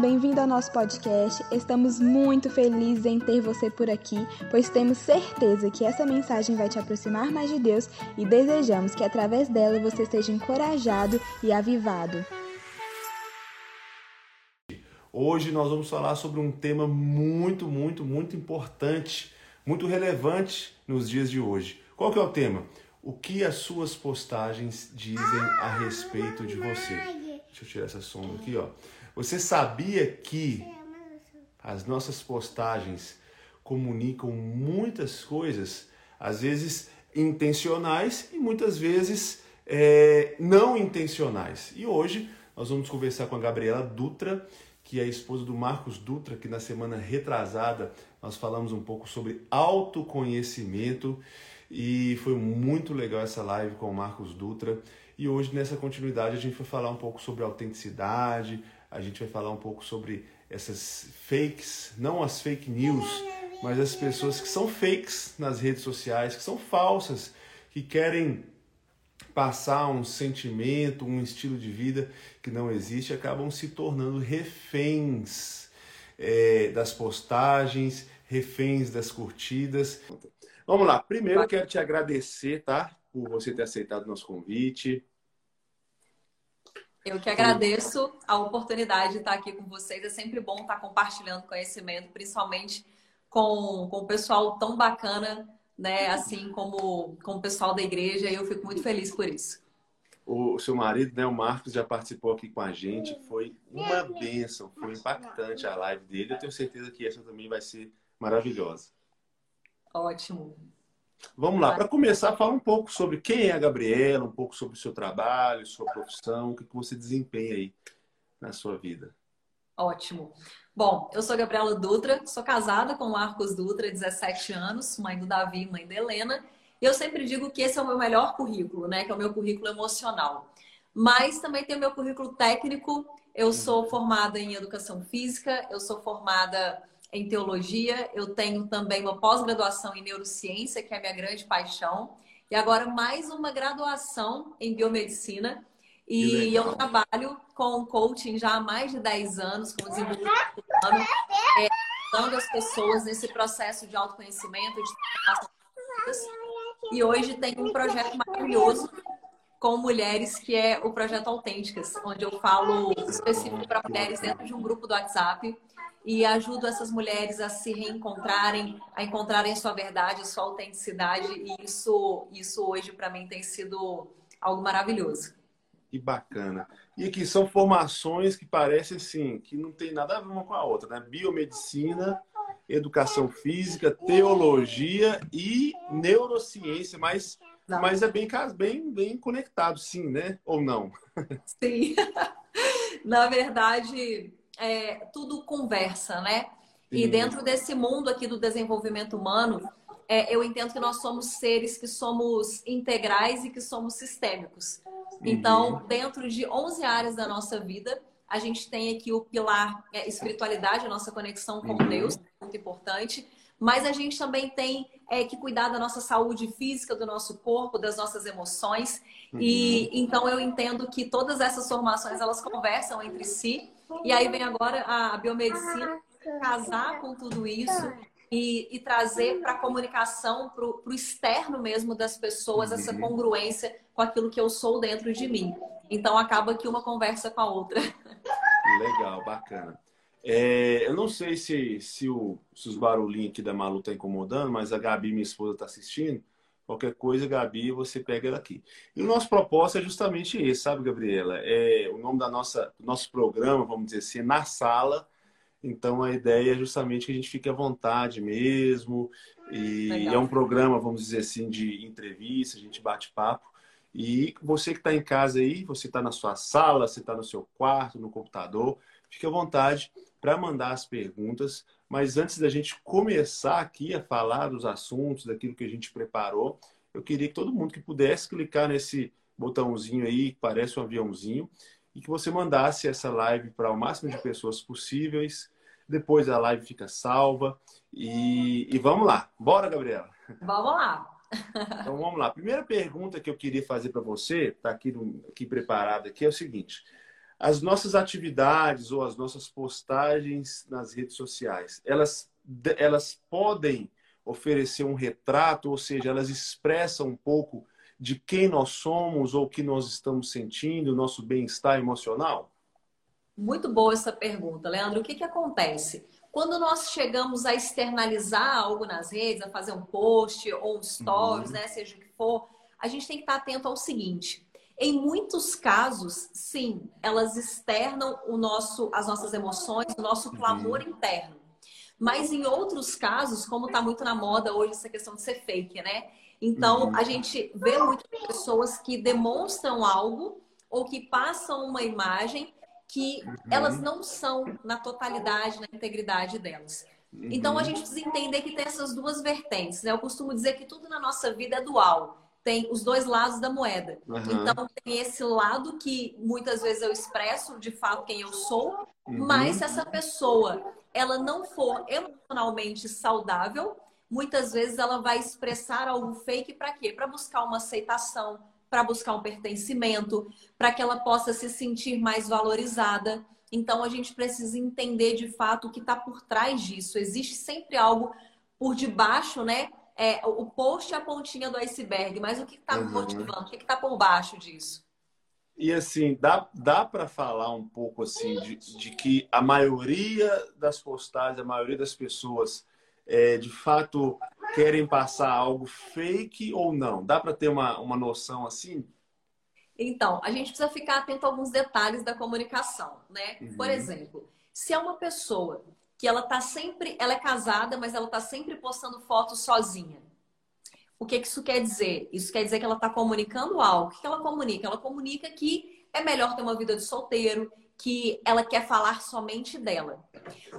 Bem-vindo ao nosso podcast. Estamos muito felizes em ter você por aqui, pois temos certeza que essa mensagem vai te aproximar mais de Deus e desejamos que através dela você seja encorajado e avivado. Hoje nós vamos falar sobre um tema muito, muito, muito importante, muito relevante nos dias de hoje. Qual que é o tema? O que as suas postagens dizem a respeito de você? Deixa eu tirar essa sombra aqui, ó. Você sabia que as nossas postagens comunicam muitas coisas, às vezes intencionais e muitas vezes é, não intencionais. E hoje nós vamos conversar com a Gabriela Dutra, que é a esposa do Marcos Dutra, que na semana retrasada nós falamos um pouco sobre autoconhecimento e foi muito legal essa live com o Marcos Dutra. E hoje, nessa continuidade, a gente vai falar um pouco sobre autenticidade, a gente vai falar um pouco sobre essas fakes, não as fake news, mas as pessoas que são fakes nas redes sociais, que são falsas, que querem passar um sentimento, um estilo de vida que não existe, acabam se tornando reféns é, das postagens, reféns das curtidas. Vamos lá, primeiro eu quero te agradecer, tá? Por você ter aceitado o nosso convite. Eu que agradeço a oportunidade de estar aqui com vocês. É sempre bom estar compartilhando conhecimento, principalmente com, com o pessoal tão bacana, né? Assim como, como o pessoal da igreja. E eu fico muito feliz por isso. O seu marido, né, o Marcos, já participou aqui com a gente. Foi uma bênção, foi impactante a live dele. Eu tenho certeza que essa também vai ser maravilhosa. Ótimo. Vamos lá, para começar, fala um pouco sobre quem é a Gabriela, um pouco sobre o seu trabalho, sua profissão, o que você desempenha aí na sua vida. Ótimo. Bom, eu sou Gabriela Dutra, sou casada com o Marcos Dutra, 17 anos, mãe do Davi e mãe da Helena. E eu sempre digo que esse é o meu melhor currículo, né? Que é o meu currículo emocional. Mas também tem o meu currículo técnico. Eu sou formada em educação física, eu sou formada em teologia, eu tenho também uma pós-graduação em neurociência, que é a minha grande paixão, e agora mais uma graduação em biomedicina. E eu trabalho com coaching já há mais de 10 anos, com desenvolvimento humano, é, ajudando as pessoas nesse processo de autoconhecimento, de e hoje tem um projeto maravilhoso com mulheres, que é o Projeto Autênticas, onde eu falo específico para mulheres dentro de um grupo do WhatsApp e ajudo essas mulheres a se reencontrarem, a encontrarem sua verdade, sua autenticidade. E isso, isso hoje para mim tem sido algo maravilhoso. Que bacana. E aqui são formações que parecem assim, que não tem nada a ver uma com a outra, né? Biomedicina, educação física, teologia e neurociência, mas, mas é bem, bem, bem conectado, sim, né? Ou não? Sim. Na verdade, é, tudo conversa, né? E dentro desse mundo aqui do desenvolvimento humano, é, eu entendo que nós somos seres que somos integrais e que somos sistêmicos. Então, uhum. dentro de 11 áreas da nossa vida, a gente tem aqui o pilar é, espiritualidade, a nossa conexão com uhum. Deus, muito importante. Mas a gente também tem é, que cuidar da nossa saúde física, do nosso corpo, das nossas emoções. Uhum. E então eu entendo que todas essas formações elas conversam entre si e aí vem agora a biomedicina casar com tudo isso e, e trazer para a comunicação, para o externo mesmo das pessoas, essa uhum. congruência com aquilo que eu sou dentro de mim. Então acaba que uma conversa com a outra. Legal, bacana. É, eu não sei se, se, o, se os barulhinhos aqui da Malu tá incomodando, mas a Gabi, minha esposa, está assistindo. Qualquer coisa, Gabi, você pega ela aqui. E o nosso propósito é justamente esse, sabe, Gabriela? É o nome da nossa, do nosso programa, vamos dizer assim, é Na Sala. Então a ideia é justamente que a gente fique à vontade mesmo. E é um programa, vamos dizer assim, de entrevista, a gente bate papo. E você que está em casa aí, você está na sua sala, você está no seu quarto, no computador, fique à vontade para mandar as perguntas. Mas antes da gente começar aqui a falar dos assuntos, daquilo que a gente preparou, eu queria que todo mundo que pudesse clicar nesse botãozinho aí, que parece um aviãozinho, e que você mandasse essa live para o máximo de pessoas possíveis. Depois a live fica salva. E, e vamos lá. Bora, Gabriela? Vamos lá. Então vamos lá. Primeira pergunta que eu queria fazer para você, está aqui, aqui preparada aqui, é o seguinte. As nossas atividades ou as nossas postagens nas redes sociais, elas, elas podem oferecer um retrato, ou seja, elas expressam um pouco de quem nós somos ou o que nós estamos sentindo, nosso bem-estar emocional? Muito boa essa pergunta, Leandro. O que, que acontece? Quando nós chegamos a externalizar algo nas redes, a fazer um post ou um stories, uhum. né, seja o que for, a gente tem que estar atento ao seguinte: em muitos casos, sim, elas externam o nosso, as nossas emoções, o nosso uhum. clamor uhum. interno. Mas em outros casos, como está muito na moda hoje essa questão de ser fake, né? Então, uhum. a gente vê muitas pessoas que demonstram algo ou que passam uma imagem que uhum. elas não são na totalidade, na integridade delas. Uhum. Então, a gente precisa entender que tem essas duas vertentes, né? Eu costumo dizer que tudo na nossa vida é dual tem os dois lados da moeda. Uhum. Então, tem esse lado que muitas vezes eu expresso de fato quem eu sou, uhum. mas se essa pessoa ela não for emocionalmente saudável, muitas vezes ela vai expressar algo fake para quê? Para buscar uma aceitação, para buscar um pertencimento, para que ela possa se sentir mais valorizada. Então, a gente precisa entender de fato o que está por trás disso. Existe sempre algo por debaixo, né? É, o post é a pontinha do iceberg, mas o que está motivando? O que está por baixo disso? E assim, dá, dá para falar um pouco assim de, de, que a maioria das postagens, a maioria das pessoas, é, de fato, querem passar algo fake ou não? Dá para ter uma, uma noção assim? Então, a gente precisa ficar atento a alguns detalhes da comunicação, né? Uhum. Por exemplo, se é uma pessoa que ela tá sempre, ela é casada, mas ela tá sempre postando fotos sozinha. O que, que isso quer dizer? Isso quer dizer que ela está comunicando algo. O que ela comunica? Ela comunica que é melhor ter uma vida de solteiro, que ela quer falar somente dela.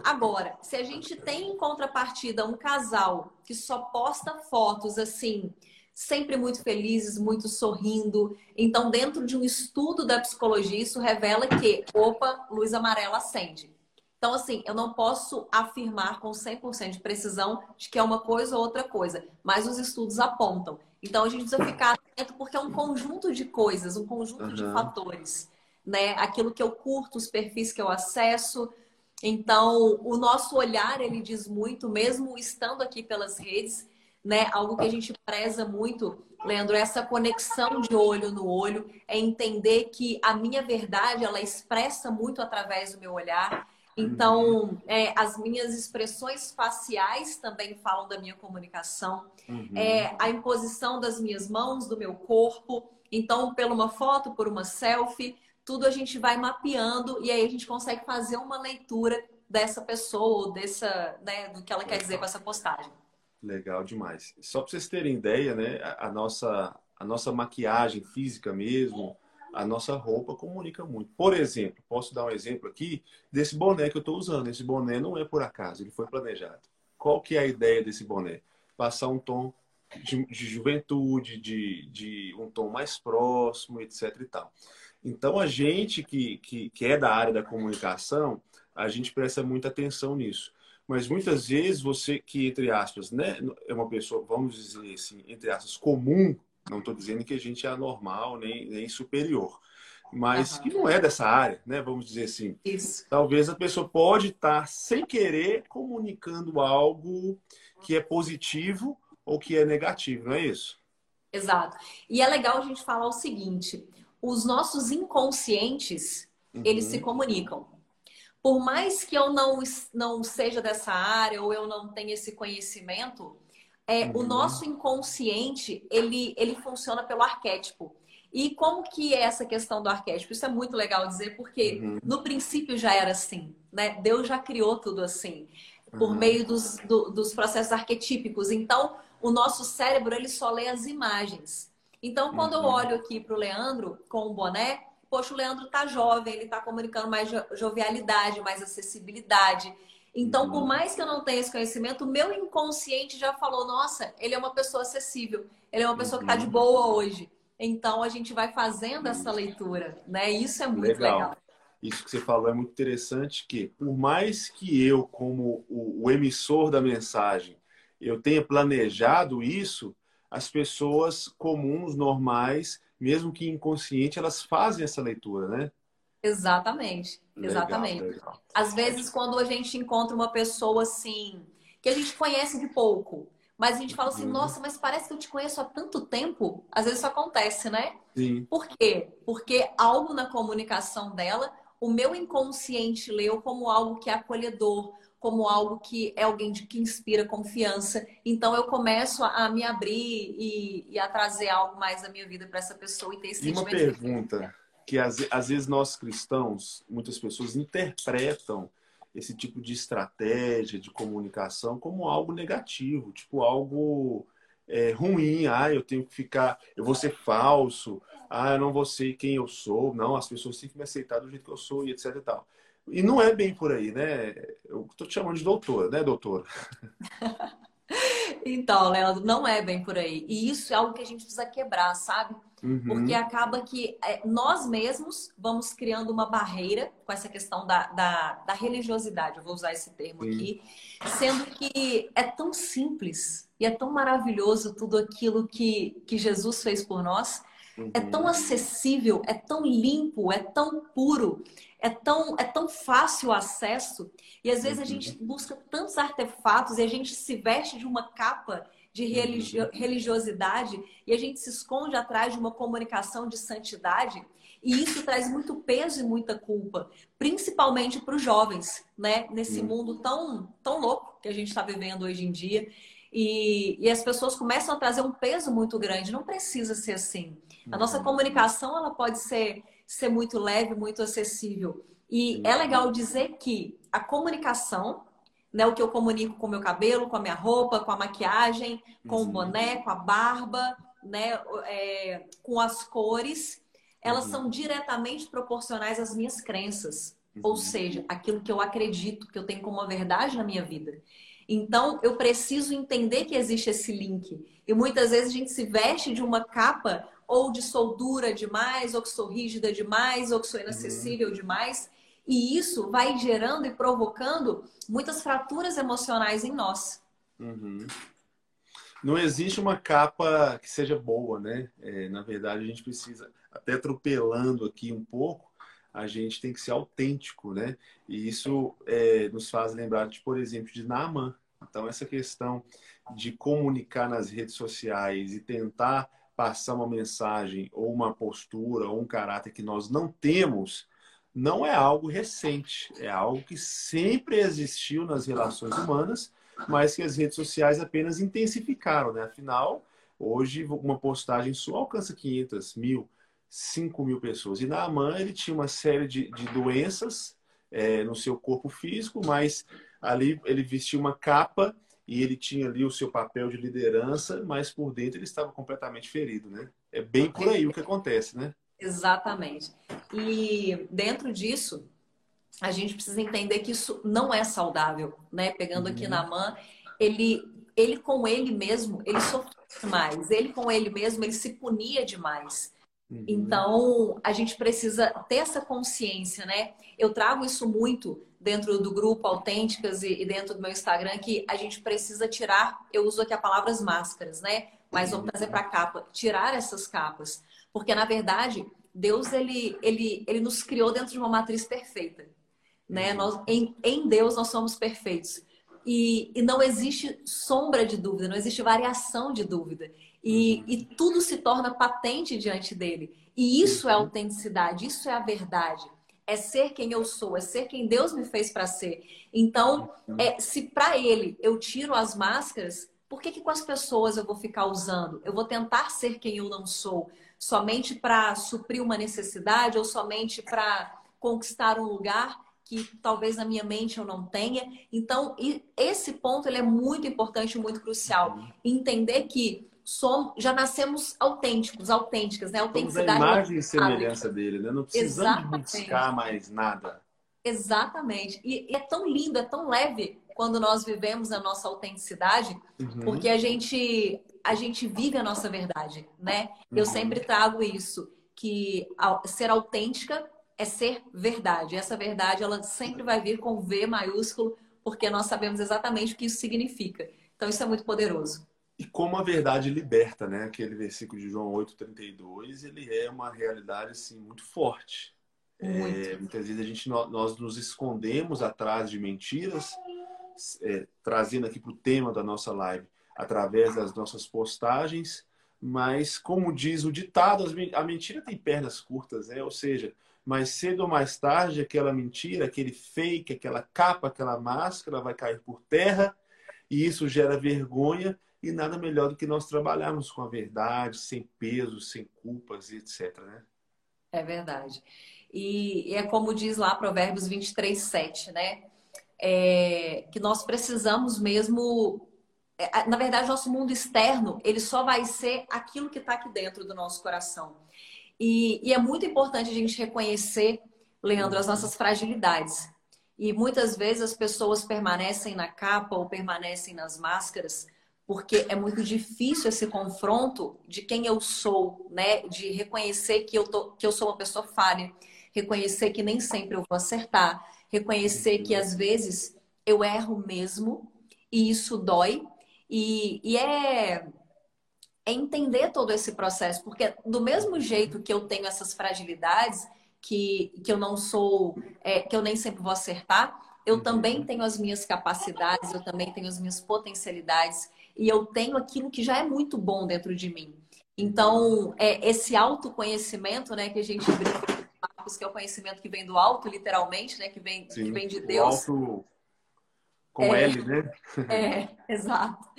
Agora, se a gente tem em contrapartida um casal que só posta fotos assim, sempre muito felizes, muito sorrindo, então dentro de um estudo da psicologia isso revela que, opa, luz amarela acende. Então, assim, eu não posso afirmar com 100% de precisão de que é uma coisa ou outra coisa, mas os estudos apontam. Então, a gente precisa ficar atento porque é um conjunto de coisas, um conjunto uhum. de fatores. Né? Aquilo que eu curto, os perfis que eu acesso. Então, o nosso olhar, ele diz muito, mesmo estando aqui pelas redes, né? Algo que a gente preza muito, Leandro, é essa conexão de olho no olho, é entender que a minha verdade, ela expressa muito através do meu olhar então, é, as minhas expressões faciais também falam da minha comunicação. Uhum. É, a imposição das minhas mãos, do meu corpo. Então, por uma foto, por uma selfie, tudo a gente vai mapeando e aí a gente consegue fazer uma leitura dessa pessoa, dessa, né, do que ela quer dizer com essa postagem. Legal demais. Só para vocês terem ideia, né, a nossa, a nossa maquiagem física mesmo, a nossa roupa comunica muito. Por exemplo, posso dar um exemplo aqui desse boné que eu estou usando. Esse boné não é por acaso, ele foi planejado. Qual que é a ideia desse boné? Passar um tom de, de juventude, de, de, um tom mais próximo, etc. e tal. Então, a gente que, que, que é da área da comunicação, a gente presta muita atenção nisso. Mas muitas vezes você que, entre aspas, né, é uma pessoa, vamos dizer assim, entre aspas, comum, não estou dizendo que a gente é anormal nem, nem superior, mas uhum. que não é dessa área, né? Vamos dizer assim. Isso. Talvez a pessoa pode estar sem querer comunicando algo que é positivo ou que é negativo, não é isso? Exato. E é legal a gente falar o seguinte: os nossos inconscientes uhum. eles se comunicam. Por mais que eu não, não seja dessa área ou eu não tenha esse conhecimento, é, uhum. o nosso inconsciente, ele, ele funciona pelo arquétipo. E como que é essa questão do arquétipo? Isso é muito legal dizer, porque uhum. no princípio já era assim, né? Deus já criou tudo assim, por uhum. meio dos, do, dos processos arquetípicos. Então, o nosso cérebro, ele só lê as imagens. Então, quando eu uhum. olho aqui para o Leandro com o boné, poxa, o Leandro tá jovem, ele tá comunicando mais jovialidade, mais acessibilidade. Então, por uhum. mais que eu não tenha esse conhecimento, o meu inconsciente já falou: nossa, ele é uma pessoa acessível, ele é uma pessoa que está de uhum. boa hoje. Então, a gente vai fazendo essa leitura, né? Isso é muito legal. legal. Isso que você falou é muito interessante, que por mais que eu, como o, o emissor da mensagem, eu tenha planejado isso, as pessoas comuns, normais, mesmo que inconsciente, elas fazem essa leitura, né? Exatamente, exatamente. Legal, legal. Às vezes, quando a gente encontra uma pessoa assim, que a gente conhece de pouco, mas a gente fala assim, uhum. nossa, mas parece que eu te conheço há tanto tempo. Às vezes isso acontece, né? Sim. Por quê? Porque algo na comunicação dela, o meu inconsciente leu como algo que é acolhedor, como algo que é alguém de que inspira confiança. Então eu começo a, me abrir e, e, a trazer algo mais da minha vida para essa pessoa e ter esse e uma pergunta que às, às vezes nós cristãos, muitas pessoas interpretam esse tipo de estratégia de comunicação como algo negativo, tipo algo é, ruim. Ah, eu tenho que ficar, eu vou ser falso. Ah, eu não vou ser quem eu sou. Não, as pessoas têm que me aceitar do jeito que eu sou e etc e tal. E não é bem por aí, né? Eu tô te chamando de doutora, né, doutora? então, Leandro, não é bem por aí. E isso é algo que a gente precisa quebrar, sabe? Uhum. Porque acaba que é, nós mesmos vamos criando uma barreira com essa questão da, da, da religiosidade, eu vou usar esse termo Sim. aqui, sendo que é tão simples e é tão maravilhoso tudo aquilo que, que Jesus fez por nós. Uhum. É tão uhum. acessível, é tão limpo, é tão puro é tão, é tão fácil o acesso e às vezes a gente uhum. busca tantos artefatos e a gente se veste de uma capa de religio, uhum. religiosidade e a gente se esconde atrás de uma comunicação de santidade e isso traz muito peso e muita culpa, principalmente para os jovens, né? Nesse uhum. mundo tão, tão louco que a gente está vivendo hoje em dia. E, e, as pessoas começam a trazer um peso muito grande. Não precisa ser assim. A nossa comunicação ela pode ser ser muito leve, muito acessível. E é legal dizer que a comunicação, né, o que eu comunico com o meu cabelo, com a minha roupa, com a maquiagem, com uhum. o boné, com a barba, né, é, com as cores, elas uhum. são diretamente proporcionais às minhas crenças. Uhum. Ou seja, aquilo que eu acredito, que eu tenho como uma verdade na minha vida. Então, eu preciso entender que existe esse link. E muitas vezes a gente se veste de uma capa ou de sou dura demais, ou que sou rígida demais, ou que sou inacessível uhum. demais. E isso vai gerando e provocando muitas fraturas emocionais em nós. Uhum. Não existe uma capa que seja boa, né? É, na verdade, a gente precisa, até atropelando aqui um pouco, a gente tem que ser autêntico, né? E isso é, nos faz lembrar, de, por exemplo, de Naaman. Então, essa questão de comunicar nas redes sociais e tentar passar uma mensagem ou uma postura ou um caráter que nós não temos, não é algo recente, é algo que sempre existiu nas relações humanas, mas que as redes sociais apenas intensificaram, né? Afinal, hoje uma postagem só alcança 500 mil, 5 mil pessoas. E na Aman ele tinha uma série de, de doenças é, no seu corpo físico, mas ali ele vestia uma capa e ele tinha ali o seu papel de liderança, mas por dentro ele estava completamente ferido, né? É bem por aí o que acontece, né? Exatamente. E dentro disso, a gente precisa entender que isso não é saudável, né? Pegando aqui uhum. na mão, ele, ele com ele mesmo, ele sofreu demais. Ele com ele mesmo, ele se punia demais. Uhum. Então, a gente precisa ter essa consciência, né? Eu trago isso muito dentro do grupo Autênticas e, dentro do meu Instagram que a gente precisa tirar, eu uso aqui a palavra máscaras, né? Mas vamos trazer para a capa, tirar essas capas, porque na verdade Deus ele, ele, ele nos criou dentro de uma matriz perfeita, né? Uhum. Nós, em, em Deus nós somos perfeitos e, e não existe sombra de dúvida, não existe variação de dúvida e, uhum. e tudo se torna patente diante dele. E isso é autenticidade, isso é a verdade é ser quem eu sou, é ser quem Deus me fez para ser. Então, é, se para Ele eu tiro as máscaras, por que, que com as pessoas eu vou ficar usando? Eu vou tentar ser quem eu não sou, somente para suprir uma necessidade ou somente para conquistar um lugar que talvez na minha mente eu não tenha. Então, esse ponto ele é muito importante, muito crucial. Entender que somos, já nascemos autênticos, autênticas, né? Autenticidade. Somos a imagem e semelhança dele, né? Não precisamos Exatamente. buscar mais nada. Exatamente. E, e, é tão lindo, é tão leve quando nós vivemos a nossa autenticidade, uhum. porque a gente a gente vive a nossa verdade, né? Uhum. Eu sempre trago isso, que ser autêntica é ser verdade. Essa verdade ela sempre vai vir com V maiúsculo, porque nós sabemos exatamente o que isso significa. Então isso é muito poderoso. E como a verdade liberta, né? Aquele versículo de João 8:32, ele é uma realidade assim muito forte. É, muitas vezes a gente, nós nos escondemos atrás de mentiras, é, trazendo aqui para o tema da nossa live, através das nossas postagens, mas como diz o ditado, a mentira tem pernas curtas, né? Ou seja, mais cedo ou mais tarde, aquela mentira, aquele fake, aquela capa, aquela máscara vai cair por terra e isso gera vergonha e nada melhor do que nós trabalharmos com a verdade, sem peso, sem culpas etc. Né? É verdade. E é como diz lá Provérbios 23, 7, né? É, que nós precisamos mesmo. É, na verdade, nosso mundo externo, ele só vai ser aquilo que está aqui dentro do nosso coração. E, e, é muito importante a gente reconhecer, Leandro, as nossas fragilidades. E muitas vezes as pessoas permanecem na capa ou permanecem nas máscaras porque é muito difícil esse confronto de quem eu sou, né? De reconhecer que eu, tô, que eu sou uma pessoa falha, reconhecer que nem sempre eu vou acertar, reconhecer que às vezes eu erro mesmo e isso dói. E, e é, é entender todo esse processo, porque do mesmo jeito que eu tenho essas fragilidades, que, que eu não sou, é, que eu nem sempre vou acertar, eu também tenho as minhas capacidades, eu também tenho as minhas potencialidades e eu tenho aquilo que já é muito bom dentro de mim. Então, é esse autoconhecimento, né, que a gente brinca que é o conhecimento que vem do alto, literalmente, né, que vem, Sim, que vem de Deus. alto com é, L, né? é, exato.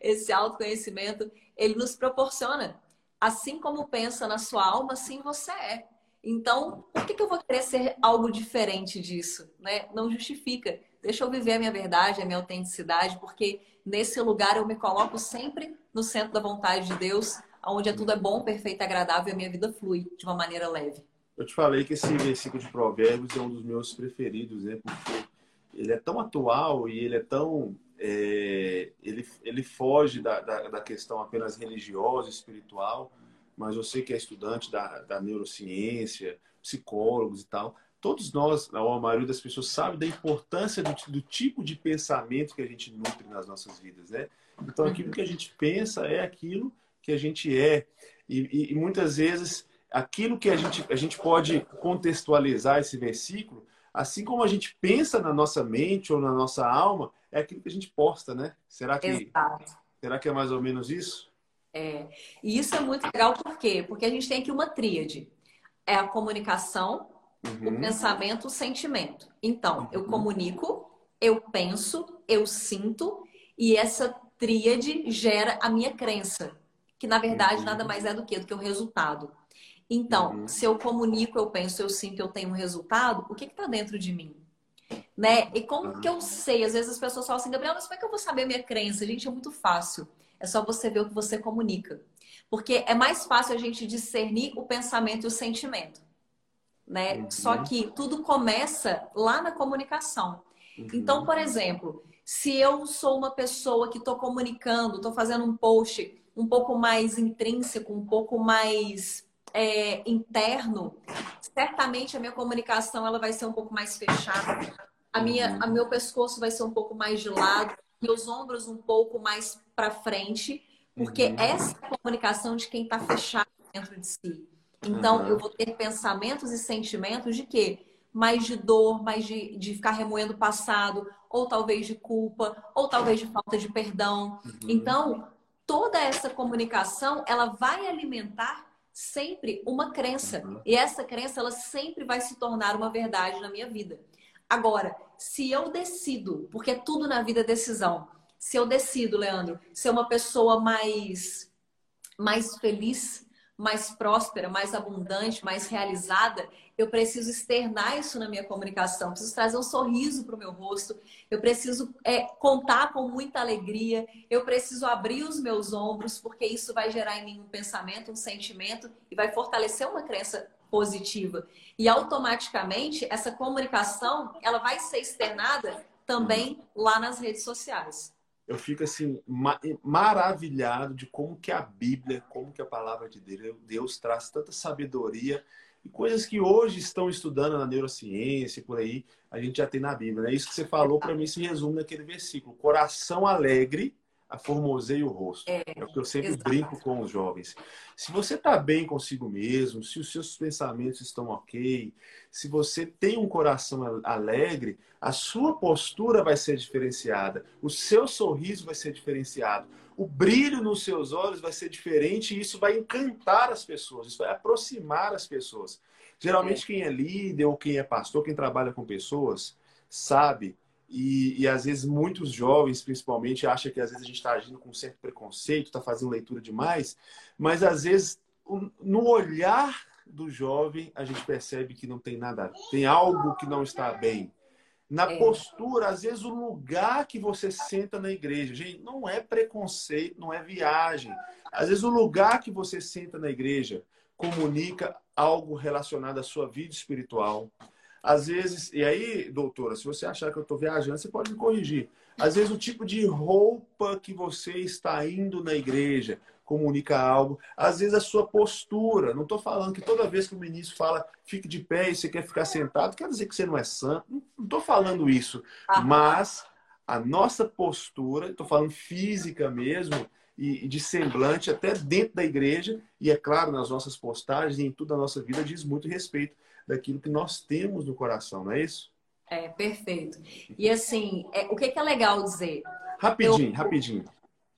Esse autoconhecimento, ele nos proporciona. Assim como pensa na sua alma, assim você é. Então, por que, que eu vou querer ser algo diferente disso? Né? Não justifica. Deixa eu viver a minha verdade, a minha autenticidade, porque nesse lugar eu me coloco sempre no centro da vontade de Deus, onde tudo é bom, perfeito, agradável e a minha vida flui de uma maneira leve. Eu te falei que esse versículo de Provérbios é um dos meus preferidos, né? Porque ele é tão atual e ele é tão. É, ele, ele foge da, da, da, questão apenas religiosa, espiritual, mas você que é estudante da, da neurociência, psicólogos e tal, todos nós, a maioria das pessoas sabe da importância do, do, tipo de pensamento que a gente nutre nas nossas vidas, né? Então, aquilo que a gente pensa é aquilo que a gente é. E, e, e, muitas vezes, aquilo que a gente, a gente pode contextualizar esse versículo, assim como a gente pensa na nossa mente ou na nossa alma, é aquilo que a gente posta, né? Será que, Exato. será que é mais ou menos isso? É. E isso é muito legal, por quê? Porque a gente tem aqui uma tríade. É a comunicação, uhum. o pensamento, o sentimento. Então, eu uhum. comunico, eu penso, eu sinto, e essa tríade gera a minha crença, que na verdade uhum. nada mais é do que do que o resultado. Então, uhum. se eu comunico, eu penso, eu sinto, eu tenho um resultado, o que está dentro de mim? Né? E como uhum. que eu sei? Às vezes as pessoas falam assim, Gabriel, mas como é que eu vou saber a minha crença? Gente, é muito fácil. É só você ver o que você comunica. Porque é mais fácil a gente discernir o pensamento e o sentimento né? Uhum. Só que tudo começa lá na comunicação. Uhum. Então, por exemplo, se eu sou uma pessoa que estou comunicando, estou fazendo um post um pouco mais intrínseco, um pouco mais é, interno, certamente a minha comunicação ela vai ser um pouco mais fechada, a minha, uhum. a meu pescoço vai ser um pouco mais de lado, meus ombros um pouco mais para frente, porque uhum. essa é a comunicação de quem está fechado dentro de si. Então, uhum. eu vou ter pensamentos e sentimentos de quê? Mais de dor, mais de, de ficar remoendo o passado, ou talvez de culpa, ou talvez de falta de perdão. Uhum. Então, toda essa comunicação, ela vai alimentar sempre uma crença. Uhum. E essa crença, ela sempre vai se tornar uma verdade na minha vida. Agora, se eu decido, porque tudo na vida é decisão, se eu decido, Leandro, ser uma pessoa mais, mais feliz, mais próspera, mais abundante, mais realizada, eu preciso externar isso na minha comunicação, preciso trazer um sorriso para o meu rosto, eu preciso é, contar com muita alegria, eu preciso abrir os meus ombros, porque isso vai gerar em mim um pensamento, um sentimento e vai fortalecer uma crença positiva. E automaticamente essa comunicação ela vai ser externada também lá nas redes sociais eu fico assim maravilhado de como que a Bíblia, como que a palavra de Deus, Deus traz tanta sabedoria e coisas que hoje estão estudando na neurociência por aí, a gente já tem na Bíblia. É né? isso que você falou para mim se resume naquele versículo: coração alegre aformosei o rosto. É, é o que eu sempre exato. brinco com os jovens. Se você está bem consigo mesmo, se os seus pensamentos estão ok, se você tem um coração alegre, a sua postura vai ser diferenciada, o seu sorriso vai ser diferenciado, o brilho nos seus olhos vai ser diferente e isso vai encantar as pessoas, isso vai aproximar as pessoas. Geralmente, é. quem é líder ou quem é pastor, quem trabalha com pessoas, sabe e, e, às vezes muitos jovens, principalmente, acham que às vezes a gente está agindo com um certo preconceito, está fazendo leitura demais, mas às vezes no olhar do jovem a gente percebe que não tem nada, tem algo que não está bem. Na é. postura, às vezes o lugar que você senta na igreja, gente, não é preconceito, não é viagem. Às vezes o lugar que você senta na igreja comunica algo relacionado à sua vida espiritual, às vezes, e aí, doutora, se você achar que eu estou viajando, você pode me corrigir. Às vezes, o tipo de roupa que você está indo na igreja comunica algo. Às vezes, a sua postura. Não estou falando que toda vez que o ministro fala fique de pé e você quer ficar sentado, quer dizer que você não é santo. Não estou falando isso. Ah. Mas a nossa postura, estou falando física mesmo, e de semblante até dentro da igreja, e é claro, nas nossas postagens e em toda a nossa vida, diz muito respeito daquilo que nós temos no coração, não é isso? É, perfeito. E assim, é, o que, que, é legal dizer? Rapidinho, Eu... rapidinho. Tá.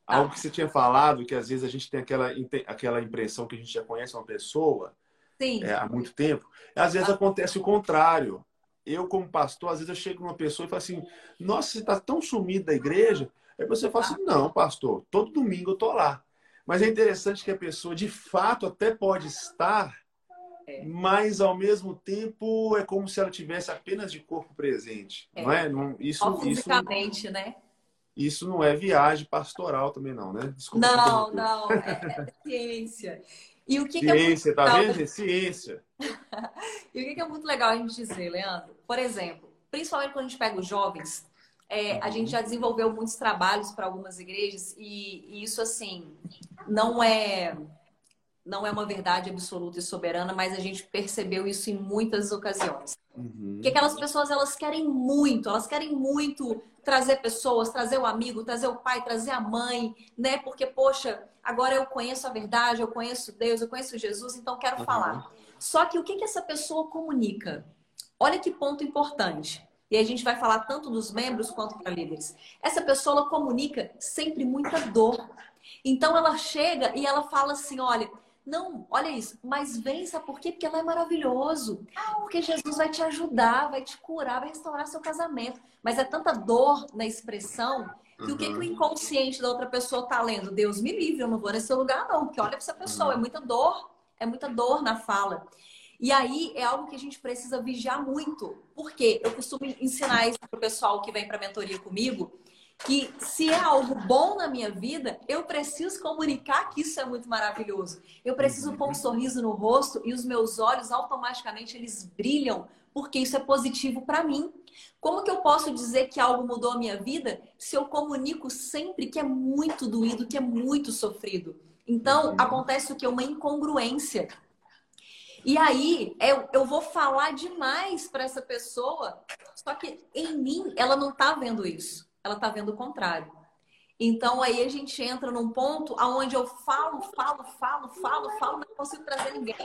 Algo que você tinha falado, que às vezes a gente tem aquela, aquela impressão que a gente já conhece uma pessoa é, há muito tempo. Às vezes ah. acontece o contrário. Eu, como pastor, às vezes eu chego numa pessoa e falo assim, nossa, você está tão sumido da igreja. Aí você fala assim, não, pastor, todo domingo eu tô lá. Mas é interessante que a pessoa, de fato, até pode estar é. Mas, ao mesmo tempo, é como se ela tivesse apenas de corpo presente. É. Não é? Não, isso, Só fisicamente, isso, né? Isso não é viagem pastoral também, não, né? Desculpa. Não, não. É, é, ciência. E o que ciência, que é tá vendo? É ciência. e o que é muito legal a gente dizer, Leandro? Por exemplo, principalmente quando a gente pega os jovens, é, a gente já desenvolveu muitos trabalhos para algumas igrejas e, e, isso, assim, não é não é uma verdade absoluta e soberana, mas a gente percebeu isso em muitas ocasiões. Uhum. Que aquelas pessoas elas querem muito, elas querem muito trazer pessoas, trazer o amigo, trazer o pai, trazer a mãe, né? Porque poxa, agora eu conheço a verdade, eu conheço Deus, eu conheço Jesus, então quero uhum. falar. Só que o que que essa pessoa comunica? Olha que ponto importante. E a gente vai falar tanto dos membros quanto para líderes. Essa pessoa comunica sempre muita dor. Então ela chega e ela fala assim: olha, não, olha isso. Mas vem, sabe por quê? Porque ela é maravilhoso. Porque Jesus vai te ajudar, vai te curar, vai restaurar seu casamento. Mas é tanta dor na expressão que uhum. o que, que o uhum. inconsciente da outra pessoa tá lendo? Deus me livre, eu não vou nesse lugar, não. Porque olha para essa pessoa, é uhum. muita dor, é muita dor na fala. E aí é algo que a gente precisa vigiar muito. Porque eu costumo ensinar isso para o pessoal que vem para a mentoria comigo que se é algo bom na minha vida, eu preciso comunicar que isso é muito maravilhoso. Eu preciso pôr um sorriso no rosto e os meus olhos automaticamente eles brilham porque isso é positivo para mim. Como que eu posso dizer que algo mudou a minha vida se eu comunico sempre que é muito doído, que é muito sofrido? Então, uhum. acontece o que? Uma incongruência. E aí, eu, eu vou falar demais para essa pessoa, só que em mim ela não está vendo isso ela está vendo o contrário. Então aí a gente entra num ponto aonde eu falo, falo, falo, falo, falo, não consigo trazer ninguém,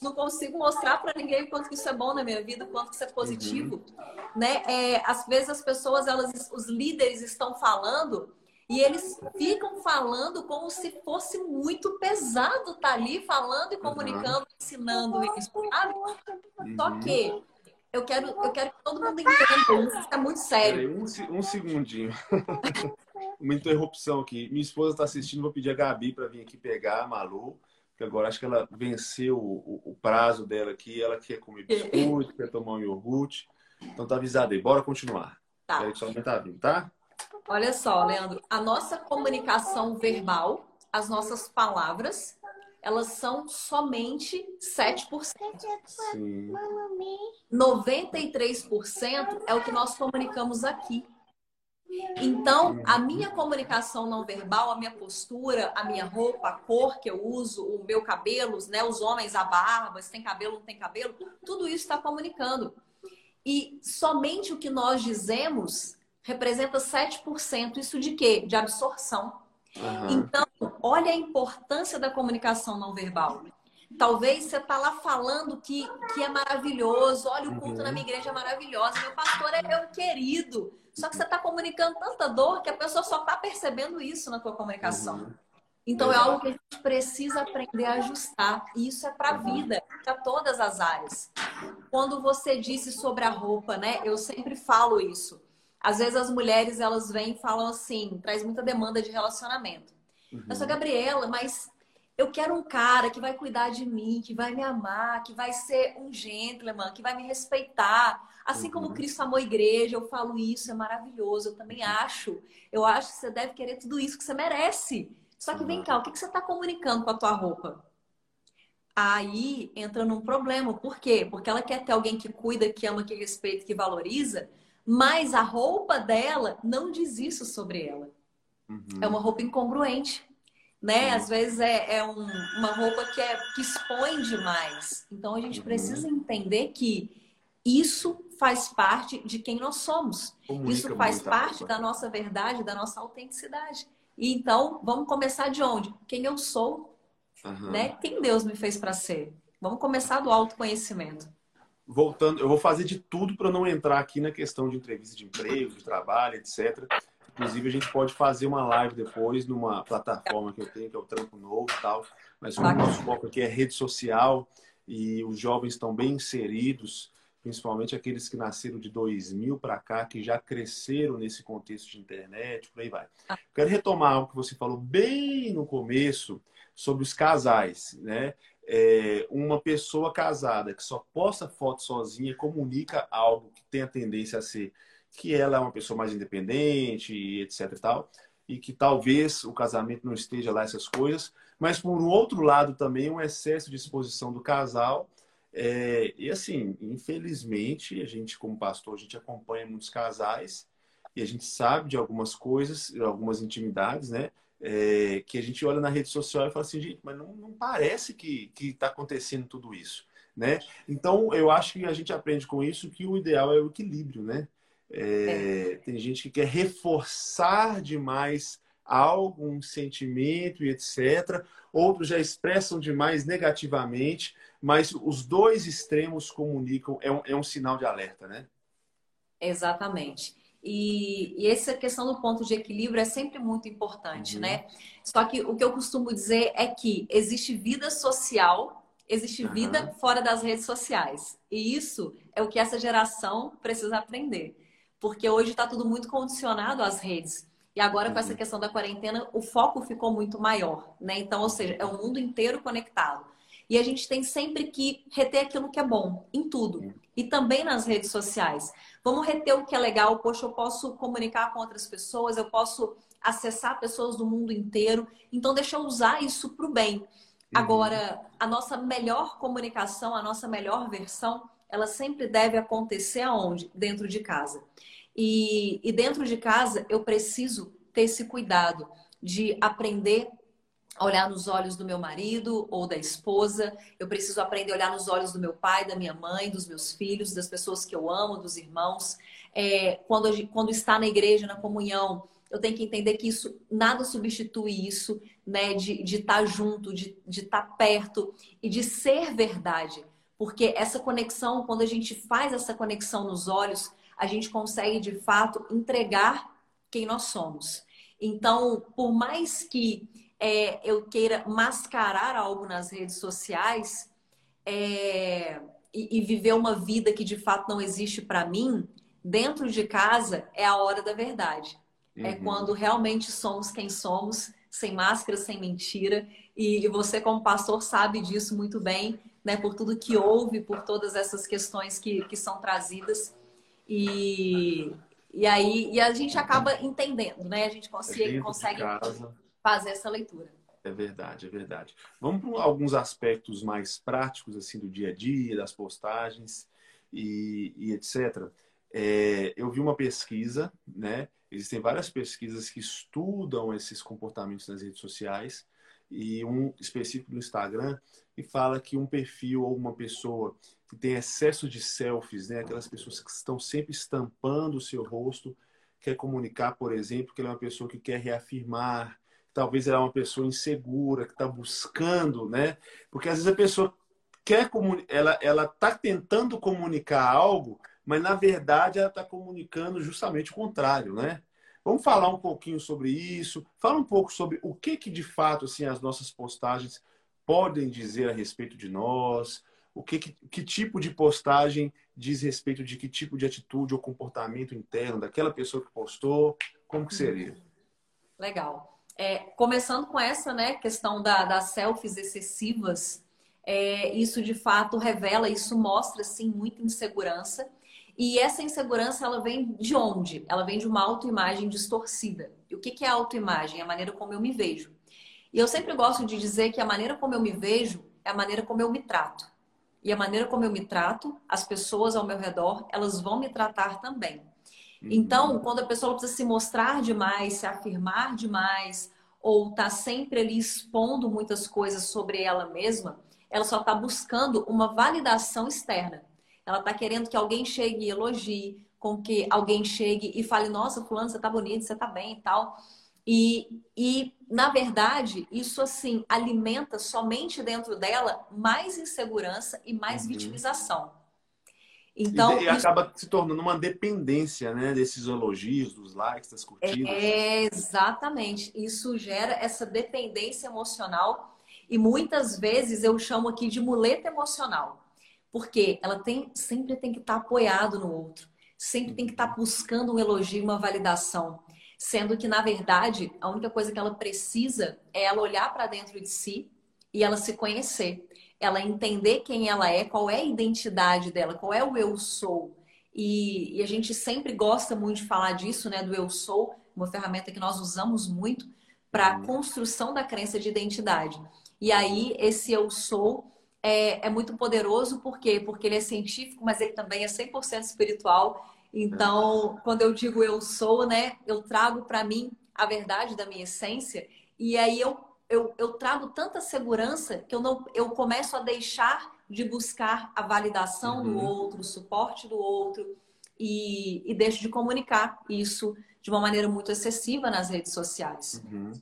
não consigo mostrar para ninguém o quanto que isso é bom na minha vida, o quanto que isso é positivo, uhum. né? É, às vezes as pessoas, elas, os líderes estão falando e eles ficam falando como se fosse muito pesado estar tá ali falando e comunicando, uhum. ensinando isso, sabe? Uhum. Só que eu quero, eu quero que todo mundo entenda. Isso está muito sério. Um, um segundinho. Uma interrupção aqui. Minha esposa está assistindo, vou pedir a Gabi para vir aqui pegar a Malu, que agora acho que ela venceu o, o, prazo dela aqui. Ela quer comer biscoito, quer tomar um iogurte. Então tá avisado aí. Bora continuar. Tá. Sua mãe tá vindo, tá? Olha só, Leandro. A nossa comunicação verbal, as nossas palavras elas são somente 7%. Sim. 93% é o que nós comunicamos aqui. Então, a minha comunicação não verbal, a minha postura, a minha roupa, a cor que eu uso, o meu cabelo, né, os homens, a barba, se tem cabelo, não tem cabelo, tudo isso está comunicando. E somente o que nós dizemos representa 7%. Isso de quê? De absorção. Uhum. Então, olha a importância da comunicação não verbal. Talvez você tá lá falando que, que é maravilhoso, olha, o culto uhum. na minha igreja é maravilhoso, meu pastor é meu querido. Só que você está comunicando tanta dor que a pessoa só está percebendo isso na tua comunicação. Uhum. Então é algo que a gente precisa aprender a ajustar. E isso é para a vida, para todas as áreas. Quando você disse sobre a roupa, né? Eu sempre falo isso. Às vezes as mulheres elas vêm e falam assim, traz muita demanda de relacionamento. Uhum. Eu sou Gabriela, mas eu quero um cara que vai cuidar de mim, que vai me amar, que vai ser um gentleman, que vai me respeitar. Assim uhum. como Cristo amou a igreja, eu falo isso, é maravilhoso. Eu também acho. Eu acho que você deve querer tudo isso que você merece. Só que vem cá, o que você está comunicando com a tua roupa? Aí entra num problema. Por quê? Porque ela quer ter alguém que cuida, que ama, que respeita, que valoriza, mas a roupa dela não diz isso sobre ela. Uhum. É uma roupa incongruente. Né? Uhum. Às vezes é, é um, uma roupa que, é, que expõe demais. Então a gente uhum. precisa entender que isso faz parte de quem nós somos. Comunica isso faz parte da nossa verdade, da nossa autenticidade. E então, vamos começar de onde? Quem eu sou, né? Quem Deus me fez para ser. Vamos começar do autoconhecimento. Voltando, eu vou fazer de tudo para não entrar aqui na questão de entrevista de emprego, de trabalho, etc. Inclusive, a gente pode fazer uma live depois numa plataforma que eu tenho, que é o Trampo Novo e tal. Mas o nosso foco aqui é rede social e os jovens estão bem inseridos principalmente aqueles que nasceram de 2000 para cá, que já cresceram nesse contexto de internet, por aí vai. Ah. Quero retomar algo que você falou bem no começo sobre os casais, né? É, uma pessoa casada que só posta foto sozinha comunica algo que tem a tendência a ser que ela é uma pessoa mais independente, etc e tal, e que talvez o casamento não esteja lá essas coisas, mas por um outro lado também um excesso de exposição do casal é, e assim, infelizmente, a gente, como pastor, a gente acompanha muitos casais e a gente sabe de algumas coisas, algumas intimidades, né? É, que a gente olha na rede social e fala assim, gente, mas não, não parece que está acontecendo tudo isso, né? Então, eu acho que a gente aprende com isso que o ideal é o equilíbrio, né? É, é. Tem gente que quer reforçar demais algo, um sentimento e etc. Outros já expressam demais negativamente mas os dois extremos comunicam, é um, é um sinal de alerta, né? Exatamente. E, e, essa questão do ponto de equilíbrio é sempre muito importante, uhum. né? Só que o que eu costumo dizer é que existe vida social, existe uhum. vida fora das redes sociais. E isso é o que essa geração precisa aprender. Porque hoje está tudo muito condicionado às redes. E agora, uhum. com essa uhum. questão da quarentena, o foco ficou muito maior, né? Então, ou seja, é o mundo inteiro conectado. E a gente tem sempre que reter aquilo que é bom, em tudo. E também nas redes sociais. Vamos reter o que é legal. Poxa, eu posso comunicar com outras pessoas, eu posso acessar pessoas do mundo inteiro. Então, deixa eu usar isso para o bem. Uhum. Agora, a nossa melhor comunicação, a nossa melhor versão, ela sempre deve acontecer aonde? Dentro de casa. E, e dentro de casa, eu preciso ter esse cuidado de aprender olhar nos olhos do meu marido ou da esposa, eu preciso aprender a olhar nos olhos do meu pai, da minha mãe, dos meus filhos, das pessoas que eu amo, dos irmãos. É, quando, quando está na igreja, na comunhão, eu tenho que entender que isso nada substitui isso, né? De, estar junto, de, estar perto e de ser verdade. Porque essa conexão, quando a gente faz essa conexão nos olhos, a gente consegue de fato entregar quem nós somos. Então, por mais que é, eu queira mascarar algo nas redes sociais é, e, e, viver uma vida que de fato não existe para mim, dentro de casa é a hora da verdade. É uhum. É quando realmente somos quem somos, sem máscara, sem mentira. E, você, como pastor, sabe disso muito bem, né? Por tudo que houve, por todas essas questões que, que são trazidas. E, e aí e a gente acaba entendendo, né? A gente consegue, consegue fazer essa leitura. É verdade, é verdade. Vamos para alguns aspectos mais práticos assim do dia a dia, das postagens e, e etc. É, eu vi uma pesquisa, né? Existem várias pesquisas que estudam esses comportamentos nas redes sociais e um específico no Instagram que fala que um perfil ou uma pessoa que tem excesso de selfies, né? Aquelas pessoas que estão sempre estampando o seu rosto, quer comunicar, por exemplo, que ele é uma pessoa que quer reafirmar, talvez ela é uma pessoa insegura, que está buscando, né? Porque às vezes a pessoa quer ela ela está tentando comunicar algo, mas na verdade ela está comunicando justamente o contrário, né? Vamos falar um pouquinho sobre isso. Fala um pouco sobre o que que de fato assim as nossas postagens podem dizer a respeito de nós. O que, que, que tipo de postagem diz respeito de que tipo de atitude ou comportamento interno daquela pessoa que postou? Como que seria? Legal. É, começando com essa né, questão da, das selfies excessivas, é, isso de fato revela, isso mostra sim muita insegurança. E essa insegurança ela vem de onde? Ela vem de uma autoimagem distorcida. E o que, que é autoimagem? É a maneira como eu me vejo. E eu sempre gosto de dizer que a maneira como eu me vejo é a maneira como eu me trato. E a maneira como eu me trato, as pessoas ao meu redor, elas vão me tratar também. Uhum. Então, quando a pessoa precisa se mostrar demais, se afirmar demais, ou tá sempre ali expondo muitas coisas sobre ela mesma, ela só está buscando uma validação externa. Ela está querendo que alguém chegue e elogie, com que alguém chegue e fale: Nossa, Fulano, você está bonito, você está bem e tal. E, e, na verdade, isso assim alimenta somente dentro dela mais insegurança e mais uhum. vitimização. Então, e, acaba se tornando uma dependência, né, desses elogios, dos likes, das curtidas. É, exatamente. Isso gera essa dependência emocional e muitas vezes eu chamo aqui de muleta emocional. Porque ela tem, sempre tem que estar tá apoiado no outro, sempre tem que estar tá buscando um elogio, uma validação. Sendo que, na verdade, a única coisa que ela precisa é ela olhar para dentro de si e ela se conhecer. Ela entender quem ela é, qual é a identidade dela, qual é o eu sou. E, e a gente sempre gosta muito de falar disso, né? Do eu sou, uma ferramenta que nós usamos muito para a uhum. construção da crença de identidade. E aí, esse eu sou é, é, muito poderoso, por quê? Porque ele é científico, mas ele também é 100% espiritual então, quando eu digo eu sou, né, eu trago para mim a verdade da minha essência e aí eu, eu, eu trago tanta segurança que eu, não, eu começo a deixar de buscar a validação uhum. do outro, o suporte do outro e, e deixo de comunicar isso de uma maneira muito excessiva nas redes sociais. Uhum.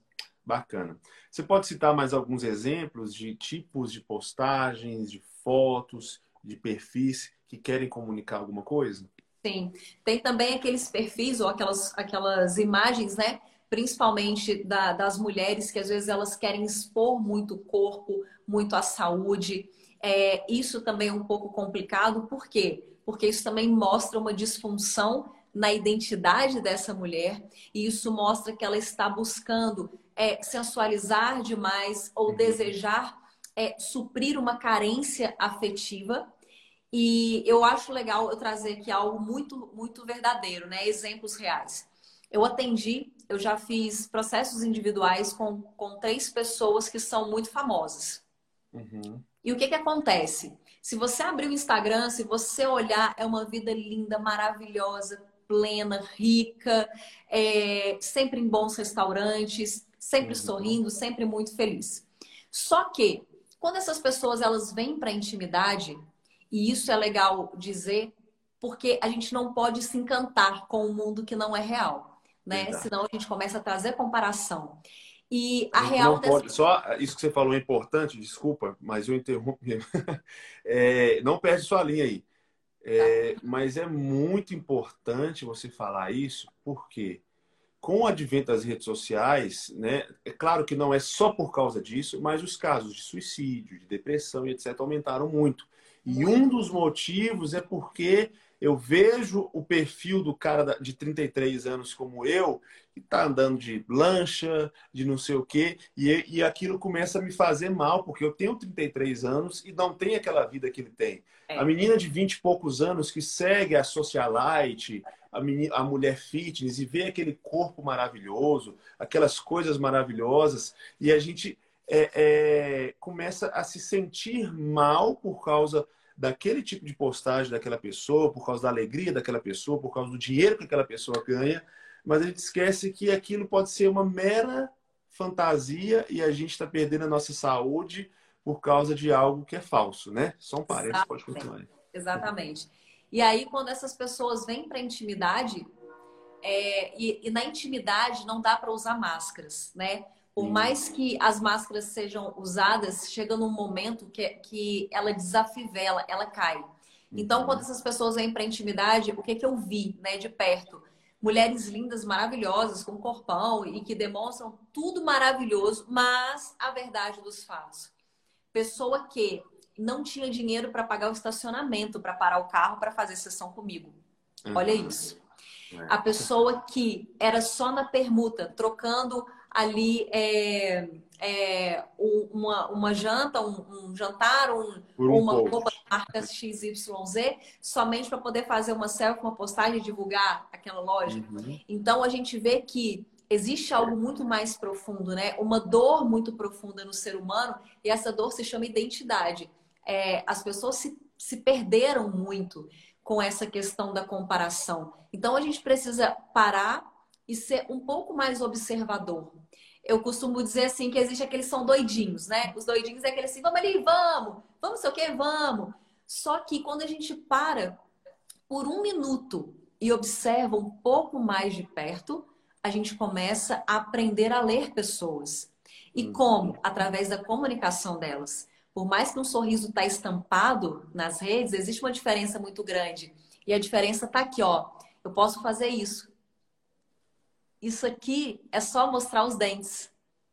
Bacana. Você pode citar mais alguns exemplos de tipos de postagens, de fotos, de perfis que querem comunicar alguma coisa? Sim. Tem também aqueles perfis ou aquelas, aquelas imagens, né? Principalmente da, das mulheres que às vezes elas querem expor muito o corpo, muito a saúde. É, isso também é um pouco complicado, por quê? Porque isso também mostra uma disfunção na identidade dessa mulher e isso mostra que ela está buscando é, sensualizar demais ou uhum. desejar é, suprir uma carência afetiva e eu acho legal eu trazer aqui algo muito, muito verdadeiro, né? Exemplos reais. Eu atendi, eu já fiz processos individuais com, com três pessoas que são muito famosas. Uhum. E o que, que acontece? Se você abrir o Instagram, se você olhar, é uma vida linda, maravilhosa, plena, rica, é, sempre em bons restaurantes, sempre uhum. sorrindo, sempre muito feliz. Só que quando essas pessoas elas vêm para a intimidade, e isso é legal dizer, porque a gente não pode se encantar com um mundo que não é real, né? Senão a gente começa a trazer comparação. E a, a real não dessa... pode, só isso que você falou é importante, desculpa, mas eu interrompi. é, não perde sua linha aí. É, tá. Mas é muito importante você falar isso, porque com o advento das redes sociais, né, é claro que não é só por causa disso, mas os casos de suicídio, de depressão e etc. aumentaram muito. E um dos motivos é porque eu vejo o perfil do cara de 33 anos como eu, que está andando de lancha, de não sei o quê, e, e aquilo começa a me fazer mal, porque eu tenho 33 anos e não tenho aquela vida que ele tem. É. A menina de 20 e poucos anos que segue a socialite, a, menina, a mulher fitness, e vê aquele corpo maravilhoso, aquelas coisas maravilhosas, e a gente é, é, começa a se sentir mal por causa daquele tipo de postagem daquela pessoa, por causa da alegria daquela pessoa, por causa do dinheiro que aquela pessoa ganha, mas a gente esquece que aquilo pode ser uma mera fantasia e a gente está perdendo a nossa saúde por causa de algo que é falso, né? Só um parênteses, pode continuar. Exatamente. E aí, quando essas pessoas vêm para a intimidade, é, e, e, na intimidade não dá para usar máscaras, né? Por mais que as máscaras sejam usadas, chega num momento que, que ela desafivela, ela cai. Então, quando essas pessoas vêm para intimidade, o que, que eu vi né, de perto? Mulheres lindas, maravilhosas, com corpão e que demonstram tudo maravilhoso, mas a verdade dos fatos. Pessoa que não tinha dinheiro para pagar o estacionamento para parar o carro para fazer sessão comigo. Olha uhum. isso. É. A pessoa que era só na permuta, trocando ali é, é, uma, uma janta, um, um jantar, um, um uma post. roupa marca XYZ, somente para poder fazer uma selfie, uma postagem e divulgar aquela loja. Uhum. Então a gente vê que existe algo muito mais profundo, né? Uma dor muito profunda no ser humano, e essa dor se chama identidade. É, as pessoas se, se perderam muito com essa questão da comparação. Então a gente precisa parar e ser um pouco mais observador. Eu costumo dizer assim que existe aqueles são doidinhos, né? Os doidinhos é aquele assim, vamos ali, vamos, vamos sei o que, vamos. Só que quando a gente para por um minuto e observa um pouco mais de perto, a gente começa a aprender a ler pessoas. E uhum. como? Através da comunicação delas. Por mais que um sorriso está estampado nas redes, existe uma diferença muito grande. E a diferença está aqui, ó. Eu posso fazer isso. Isso aqui é só mostrar os dentes.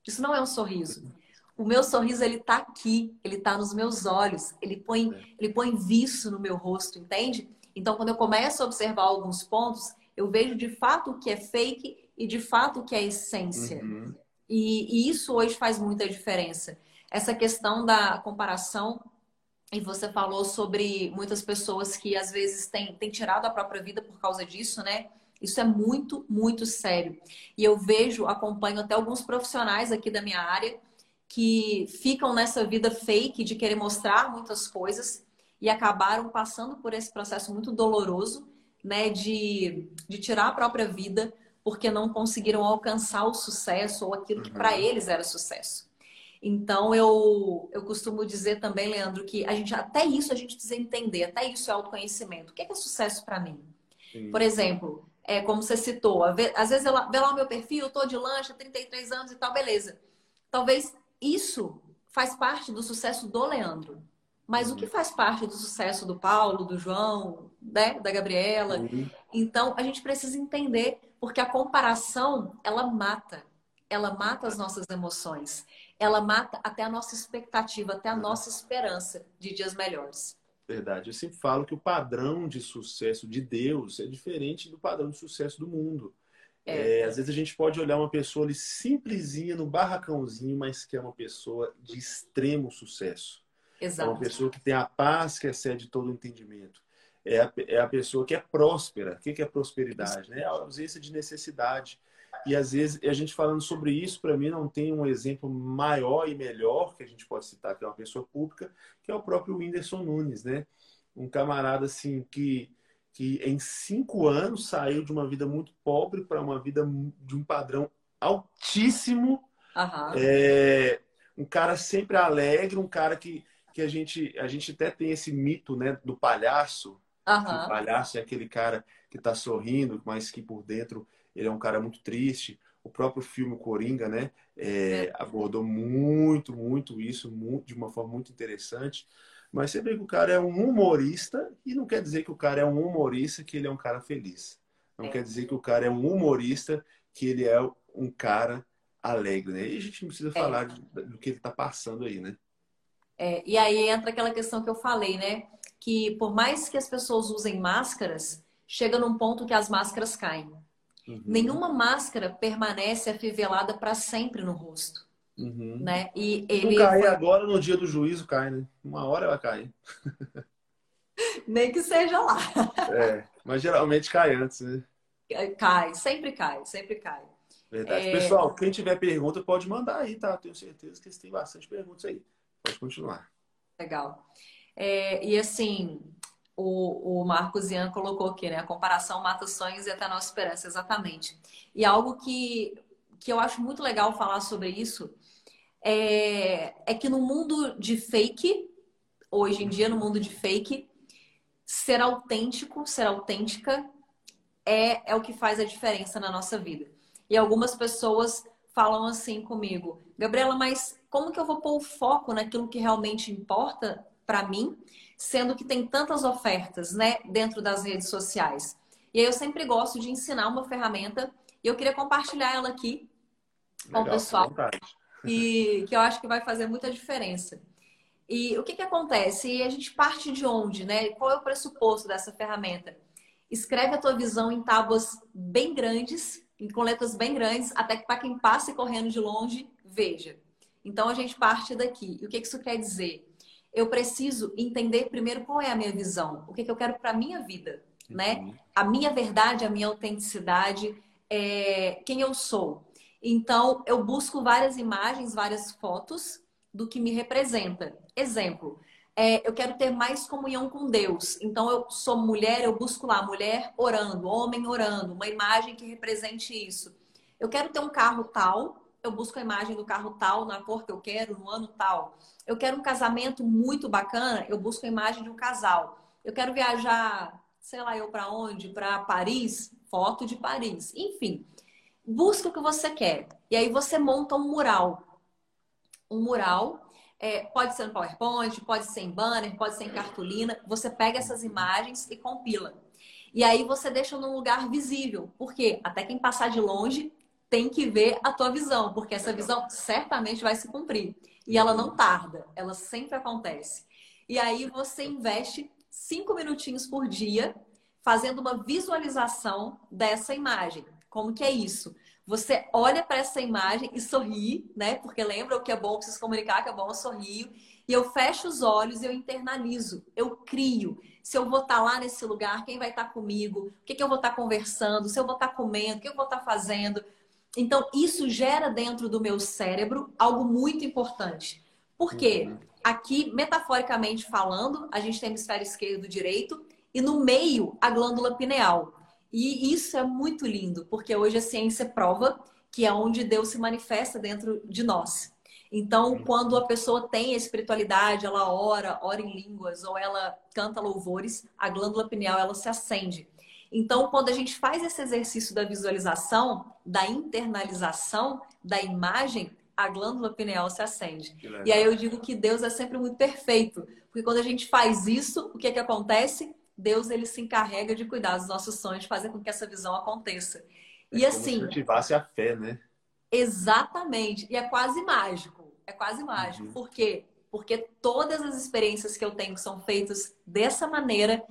Isso não é um sorriso. O meu sorriso ele tá aqui, ele tá nos meus olhos, ele põe, ele põe viço no meu rosto, entende? Então, quando eu começo a observar alguns pontos, eu vejo de fato o que é fake e de fato o que é essência. Uhum. E, e, isso hoje faz muita diferença. Essa questão da comparação, e você falou sobre muitas pessoas que às vezes têm, têm tirado a própria vida por causa disso, né? Isso é muito, muito sério. E eu vejo, acompanho até alguns profissionais aqui da minha área que ficam nessa vida fake de querer mostrar muitas coisas e acabaram passando por esse processo muito doloroso, né, de, de tirar a própria vida porque não conseguiram alcançar o sucesso ou aquilo que para uhum. eles era sucesso. Então eu, eu costumo dizer também, Leandro, que a gente até isso a gente precisa entender, até isso é autoconhecimento. O que é, que é sucesso para mim? Sim. Por exemplo, é, como você citou, às vezes ela vê lá o meu perfil, eu tô de lancha, 33 anos e tal, beleza. Talvez isso faz parte do sucesso do Leandro. Mas uhum. o que faz parte do sucesso do Paulo, do João, né, da Gabriela? Uhum. Então, a gente precisa entender, porque a comparação, ela mata. Ela mata as nossas emoções. Ela mata até a nossa expectativa, até a uhum. nossa esperança de dias melhores. Verdade. Eu sempre falo que o padrão de sucesso de Deus é diferente do padrão de sucesso do mundo. É. É, às vezes a gente pode olhar uma pessoa ali simplesinha no barracãozinho, mas que é uma pessoa de extremo sucesso. Exato. É uma pessoa que tem a paz que excede todo o entendimento. É a, é a pessoa que é próspera. O que é prosperidade? Né? É a ausência de necessidade. E às vezes, a gente falando sobre isso, para mim, não tem um exemplo maior e melhor que a gente pode citar, que é uma pessoa pública, que é o próprio Whindersson Nunes, né? Um camarada, assim, que, que em cinco anos saiu de uma vida muito pobre para uma vida de um padrão altíssimo. Uhum. É, um cara sempre alegre, um cara que, que a, gente, a gente até tem esse mito né, do palhaço. Uhum. o palhaço é aquele cara que está sorrindo, mas que por dentro ele é um cara muito triste. O próprio filme Coringa, né, é, é. abordou muito, muito isso, muito, de uma forma muito interessante. Mas você vê que o cara é um humorista e não quer dizer que o cara é um humorista que ele é um cara feliz. Não é. quer dizer que o cara é um humorista que ele é um cara alegre, né? E a gente não precisa é. falar do que ele está passando aí, né? É, e aí entra aquela questão que eu falei, né? Que por mais que as pessoas usem máscaras, chega num ponto que as máscaras caem. Uhum. Nenhuma máscara permanece afivelada para sempre no rosto. Uhum. Né? E ele não cai foi... agora no dia do juízo, cai, né? Uma hora ela cai. Nem que seja lá. É, mas geralmente cai antes, né? Cai, sempre cai, sempre cai. Verdade. É... Pessoal, quem tiver pergunta pode mandar aí, tá? Tenho certeza que eles têm bastante perguntas aí. Pode continuar. Legal. É, e assim, o, o Marcos Ian colocou aqui, né? A comparação mata sonhos e até a nossa esperança, exatamente. E algo que, que eu acho muito legal falar sobre isso é, é que no mundo de fake, hoje em dia, no mundo de fake, ser autêntico, ser autêntica é, é o que faz a diferença na nossa vida. E algumas pessoas falam assim comigo, Gabriela, mas como que eu vou pôr o foco naquilo que realmente importa para mim, sendo que tem tantas ofertas, né, dentro das redes sociais? E aí eu sempre gosto de ensinar uma ferramenta e eu queria compartilhar ela aqui com o pessoal. E que eu acho que vai fazer muita diferença. E o que, que acontece? E a gente parte de onde, né? Qual é o pressuposto dessa ferramenta? Escreve a tua visão em tábuas bem grandes, com letras bem grandes, até que para quem passe correndo de longe, veja. Então a gente parte daqui. E o que, que isso quer dizer? Eu preciso entender primeiro qual é a minha visão, o que, que eu quero para a minha vida, né? Uhum. A minha verdade, a minha autenticidade, é, quem eu sou. Então, eu busco várias imagens, várias fotos do que me representa. Exemplo, é, eu quero ter mais comunhão com Deus. Então, eu sou mulher, eu busco lá mulher orando, homem orando, uma imagem que represente isso. Eu quero ter um carro tal, eu busco a imagem do carro tal, na cor que eu quero, no ano tal. Eu quero um casamento muito bacana, eu busco a imagem de um casal. Eu quero viajar, sei lá, eu para onde? Para Paris, foto de Paris. Enfim, busca o que você quer. E aí você monta um mural. Um mural é, pode ser no PowerPoint, pode ser em banner, pode ser em cartolina. Você pega essas imagens e compila. E aí você deixa num lugar visível. Porque até quem passar de longe tem que ver a tua visão, porque essa visão certamente vai se cumprir. E ela não tarda, ela sempre acontece. E aí você investe cinco minutinhos por dia fazendo uma visualização dessa imagem. Como que é isso? Você olha para essa imagem e sorri, né? Porque lembra o que é bom se comunicar, que é bom, eu sorrio. E eu fecho os olhos e eu internalizo, eu crio. Se eu vou estar tá lá nesse lugar, quem vai estar tá comigo? O que, que eu vou estar tá conversando? Se eu vou estar comendo? O que eu vou estar fazendo? Então, isso gera dentro do meu cérebro algo muito importante. Por quê? Uhum. Aqui, metaforicamente falando, a gente tem hemisfério esquerdo e direito, e no meio a glândula pineal. E isso é muito lindo, porque hoje a ciência prova que é onde Deus se manifesta dentro de nós. Então, quando a pessoa tem a espiritualidade, ela ora, ora em línguas ou ela canta louvores, a glândula pineal ela se acende. Então, quando a gente faz esse exercício da visualização, da internalização da imagem, a glândula pineal se acende. E aí eu digo que Deus é sempre muito perfeito, porque quando a gente faz isso, o que é que acontece? Deus ele se encarrega de cuidar dos nossos sonhos, de fazer com que essa visão aconteça. É e assim, se ativasse a fé, né? Exatamente. E é quase mágico. É quase mágico. Uhum. Por quê? Porque todas as experiências que eu tenho são feitas dessa maneira,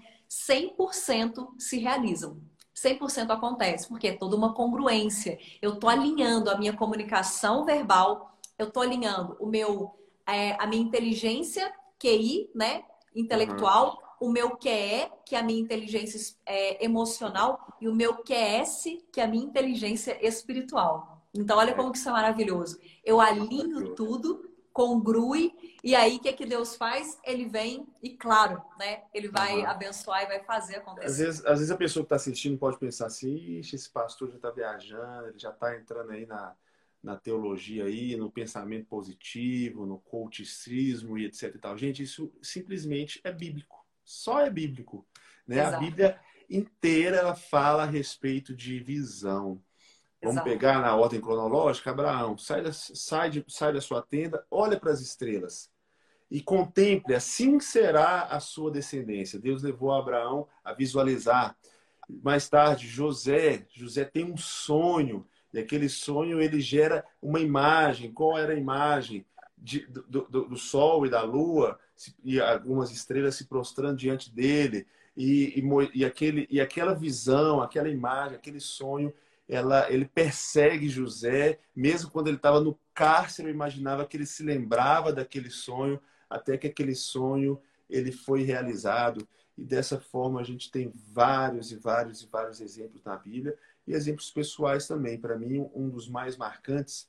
100% se realizam. 100% acontece, porque é toda uma congruência. Eu estou alinhando a minha comunicação verbal, eu estou alinhando o meu, é, a minha inteligência QI, né, intelectual, o meu QE, que é a minha inteligência é, emocional, e o meu QS, que é a minha inteligência espiritual. Então, olha como que isso é maravilhoso. Eu alinho tudo, congrui, e aí o que, é que Deus faz? Ele vem e, claro, né? Ele vai uhum. abençoar e vai fazer acontecer. Às vezes, às vezes a pessoa que está assistindo pode pensar assim, Ixi, esse pastor já está viajando, ele já está entrando aí na, na teologia aí, no pensamento positivo, no coachicismo e etc e tal. Gente, isso simplesmente é bíblico só é bíblico. Né? A Bíblia inteira ela fala a respeito de visão. Vamos Exato. pegar na ordem cronológica, Abraão, sai da, sai, de, sai da sua tenda, olha para as estrelas e contemple, assim será a sua descendência. Deus levou Abraão a visualizar. Mais tarde, José, José tem um sonho, e aquele sonho ele gera uma imagem. Qual era a imagem? De, do, do, do sol e da lua, e algumas estrelas se prostrando diante dele e, e, e, aquele, e aquela visão, aquela imagem, aquele sonho, ela, ele persegue José, mesmo quando ele estava no cárcere, eu imaginava que ele se lembrava daquele sonho, até que aquele sonho ele foi realizado. E dessa forma a gente tem vários e vários e vários exemplos na Bíblia e exemplos pessoais também. Para mim, um dos mais marcantes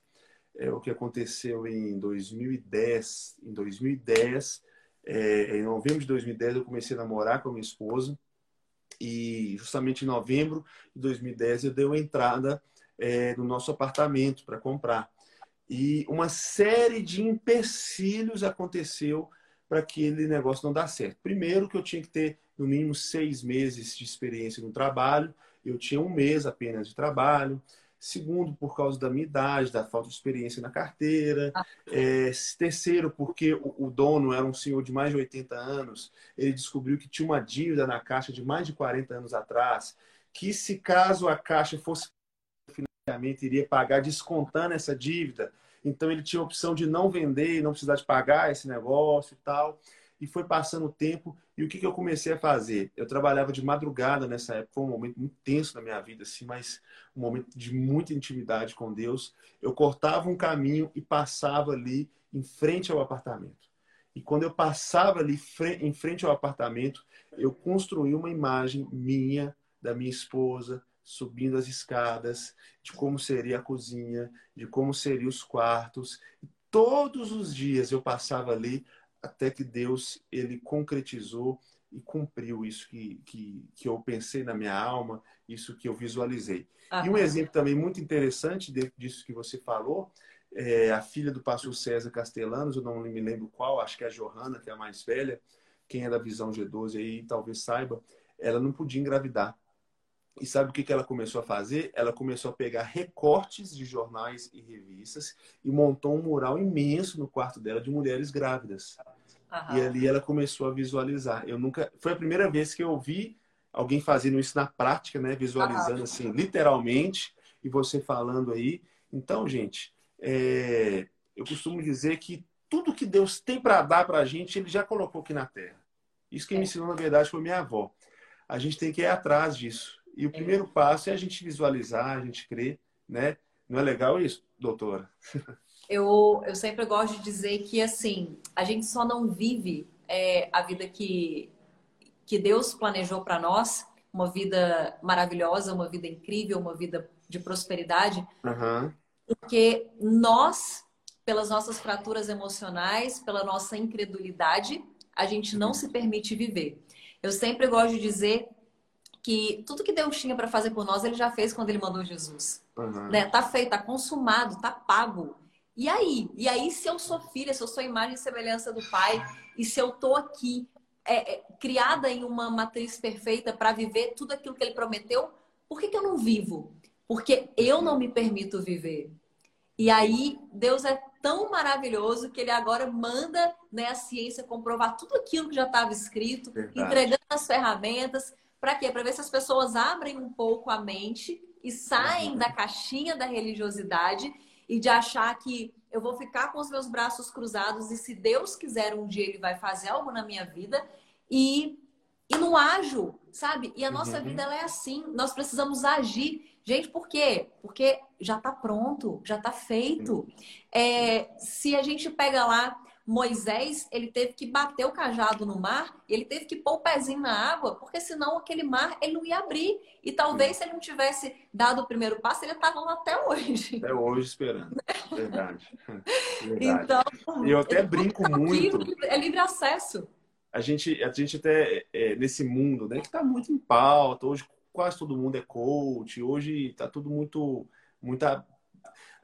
é o que aconteceu em 2010. Em 2010, é, em novembro de 2010 eu comecei a namorar com a minha esposa e justamente em novembro de 2010 eu dei uma entrada é, no nosso apartamento para comprar. E uma série de empecilhos aconteceu para aquele negócio não dar certo. Primeiro que eu tinha que ter no mínimo seis meses de experiência no trabalho, eu tinha um mês apenas de trabalho. Segundo, por causa da minha idade, da falta de experiência na carteira. Ah. É, terceiro, porque o, o, dono era um senhor de mais de 80 anos. Ele descobriu que tinha uma dívida na caixa de mais de 40 anos atrás. Que se caso a caixa fosse financiamento, iria pagar descontando essa dívida. Então ele tinha a opção de não vender e não precisar de pagar esse negócio e tal. E foi passando o tempo e o que, que eu comecei a fazer? Eu trabalhava de madrugada nessa época, foi um momento muito tenso na minha vida, assim, mas um momento de muita intimidade com Deus. Eu cortava um caminho e passava ali em frente ao apartamento. E quando eu passava ali em frente ao apartamento, eu construí uma imagem minha, da minha esposa, subindo as escadas, de como seria a cozinha, de como seriam os quartos. todos os dias eu passava ali até que Deus ele concretizou e cumpriu isso que, que, que eu pensei na minha alma, isso que eu visualizei. E um exemplo também muito interessante disso que você falou, é a filha do pastor César Castellanos, eu não me lembro qual, acho que é a Johanna, que é a mais velha, quem é da visão G12 aí talvez saiba, ela não podia engravidar. E sabe o que, ela começou a fazer? Ela começou a pegar recortes de jornais e revistas e montou um mural imenso no quarto dela de mulheres grávidas. Uhum. E ali ela começou a visualizar. Eu nunca, foi a primeira vez que eu vi alguém fazendo isso na prática, né? Visualizando uhum. assim, literalmente, e você falando aí. Então, gente, é... eu costumo dizer que tudo que Deus tem para dar para a gente, Ele já colocou aqui na Terra. Isso que é. me ensinou, na verdade, foi minha avó. A gente tem que ir atrás disso. E o é. primeiro passo é a gente visualizar, a gente crer, né? Não é legal isso, doutora? eu, eu sempre gosto de dizer que, assim, a gente só não vive é, a vida que, que Deus planejou para nós, uma vida maravilhosa, uma vida incrível, uma vida de prosperidade, uhum. porque nós, pelas nossas fraturas emocionais, pela nossa incredulidade, a gente não se permite viver. Eu sempre gosto de dizer que tudo que Deus tinha para fazer por nós, Ele já fez quando Ele mandou Jesus. Uhum. Né? Tá feito, tá consumado, tá pago. E aí? E aí, se eu sou filha, se eu sou imagem e semelhança do Pai, e se eu tô aqui é, é, criada em uma matriz perfeita para viver tudo aquilo que Ele prometeu, por que, que eu não vivo? Porque eu não me permito viver. E aí, Deus é tão maravilhoso que ele agora manda né, a ciência comprovar tudo aquilo que já estava escrito, Verdade. entregando as ferramentas. Para quê? Para ver se as pessoas abrem um pouco a mente e saem uhum. da caixinha da religiosidade e de achar que eu vou ficar com os meus braços cruzados e se Deus quiser um dia ele vai fazer algo na minha vida e e não ajo, sabe? E a nossa uhum. vida ela é assim, nós precisamos agir. Gente, por quê? Porque já está pronto, já está feito. É, se a gente pega lá Moisés, ele teve que bater o cajado no mar, ele teve que pôr o pezinho na água, porque senão aquele mar ele não ia abrir. E talvez se ele não tivesse dado o primeiro passo, ele estava lá até hoje. Até hoje esperando. Verdade. Verdade. Então, eu até brinco muito. É livre acesso. A gente, a gente até é, nesse mundo, né, que está muito em pauta, hoje quase todo mundo é coach, hoje está tudo muito, muita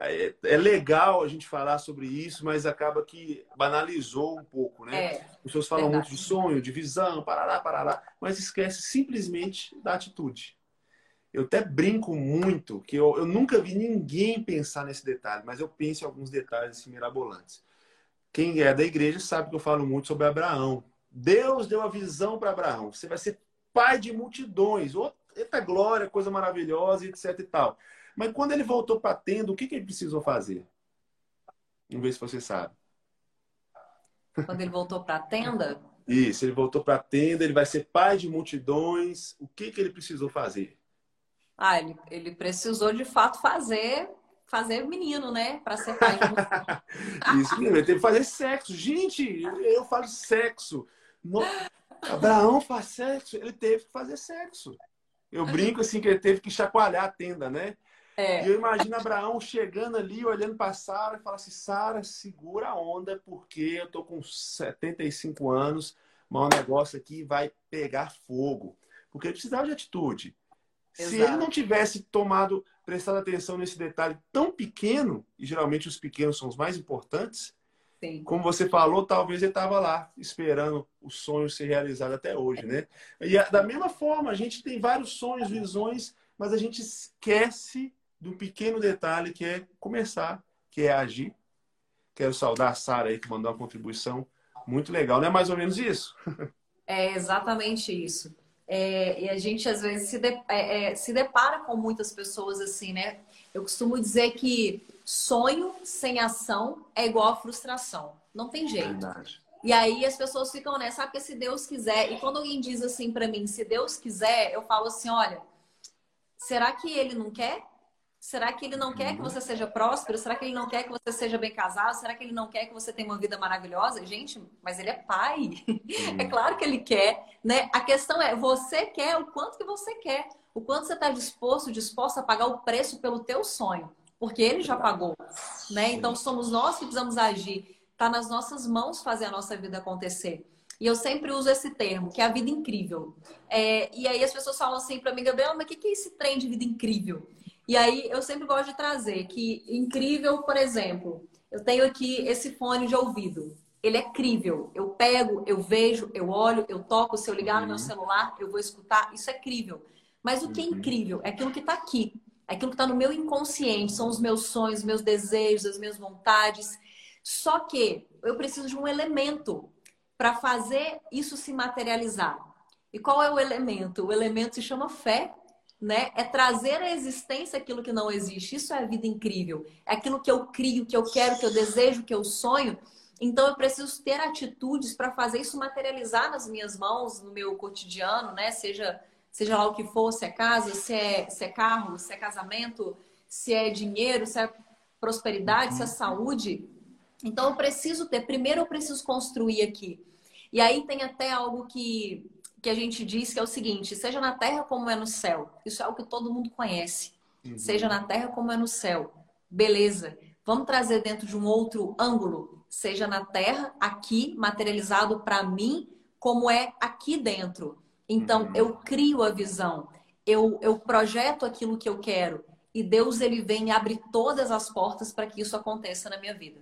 é, é, legal a gente falar sobre isso, mas acaba que banalizou um pouco, né? É, As pessoas falam verdade. muito de sonho, de visão, parará, parará, mas esquece simplesmente da atitude. Eu até brinco muito que eu, eu nunca vi ninguém pensar nesse detalhe, mas eu penso em alguns detalhes assim, mirabolantes. Quem é da igreja sabe que eu falo muito sobre Abraão. Deus deu a visão para Abraão. Você vai ser pai de multidões. Eita glória, coisa maravilhosa, etc e tal. Mas quando ele voltou para a tenda, o que, que ele precisou fazer? Vamos ver se você sabe. Quando ele voltou para a tenda? Isso, ele voltou para a tenda, ele vai ser pai de multidões. O que, que ele precisou fazer? Ah, ele, ele precisou de fato fazer fazer menino, né? Para ser pai. Isso ele teve que fazer sexo. Gente, eu falo sexo. No... Abraão faz sexo, ele teve que fazer sexo. Eu brinco assim que ele teve que chacoalhar a tenda, né? É. E eu imagino Abraão chegando ali, olhando para Sara e fala assim: Sara, segura a onda, porque eu tô com 75 anos, mas o negócio aqui vai pegar fogo. Porque ele precisava de atitude. Exato. Se ele não tivesse tomado, prestado atenção nesse detalhe tão pequeno, e geralmente os pequenos são os mais importantes, Sim. como você falou, talvez ele estava lá esperando o sonho ser realizado até hoje, né? E da mesma forma, a gente tem vários sonhos, visões, mas a gente esquece do pequeno detalhe que é começar, que é agir. Quero saudar a Sara aí que mandou uma contribuição muito legal. Não é mais ou menos isso? É exatamente isso. É, e a gente às vezes se, de, é, é, se depara com muitas pessoas assim, né? Eu costumo dizer que sonho sem ação é igual a frustração. Não tem jeito. Verdade. E aí as pessoas ficam nessa, ah, porque se Deus quiser. E quando alguém diz assim para mim, se Deus quiser, eu falo assim, olha, será que ele não quer? Será que ele não quer que uhum. você seja próspero? Será que ele não quer que você seja bem casado? Será que ele não quer que você tenha uma vida maravilhosa? Gente, mas ele é pai. É claro que ele quer, né? A questão é, você quer o quanto que você quer. O quanto você está disposto, disposto a pagar o preço pelo teu sonho. Porque ele já pagou, né? Então somos nós que precisamos agir. Está nas nossas mãos fazer a nossa vida acontecer. E eu sempre uso esse termo, que é a vida incrível. É, e aí as pessoas falam assim para mim, Gabriela, mas o que, que é esse trem de vida incrível? E aí eu sempre gosto de trazer que incrível, por exemplo, eu tenho aqui esse fone de ouvido. Ele é crível. Eu pego, eu vejo, eu olho, eu toco. Se eu ligar uhum. no meu uhum. celular, eu vou escutar. Isso é crível. Mas o que é uhum. incrível é aquilo que está aqui. É aquilo que está no meu inconsciente. São os meus sonhos, meus desejos, as minhas vontades. Só que eu preciso de um elemento para fazer isso se materializar. E qual é o elemento? O elemento se chama fé né? É trazer à existência aquilo que não existe. Isso é a vida incrível. É aquilo que eu crio, que eu quero, que eu desejo, que eu sonho. Então eu preciso ter atitudes para fazer isso materializar nas minhas mãos, no meu cotidiano, né? Seja seja lá o que for, se é casa, se é, se é carro, se é casamento, se é dinheiro, se é prosperidade, se é saúde. Então eu preciso ter, primeiro eu preciso construir aqui. E aí tem até algo que que a gente diz que é o seguinte: seja na terra como é no céu. Isso é o que todo mundo conhece. Uhum. Seja na terra como é no céu. Beleza. Vamos trazer dentro de um outro ângulo. Seja na terra, aqui, materializado para mim, como é aqui dentro. Então, uhum. eu crio a visão. Eu, eu projeto aquilo que eu quero. E Deus, ele vem e abre todas as portas para que isso aconteça na minha vida.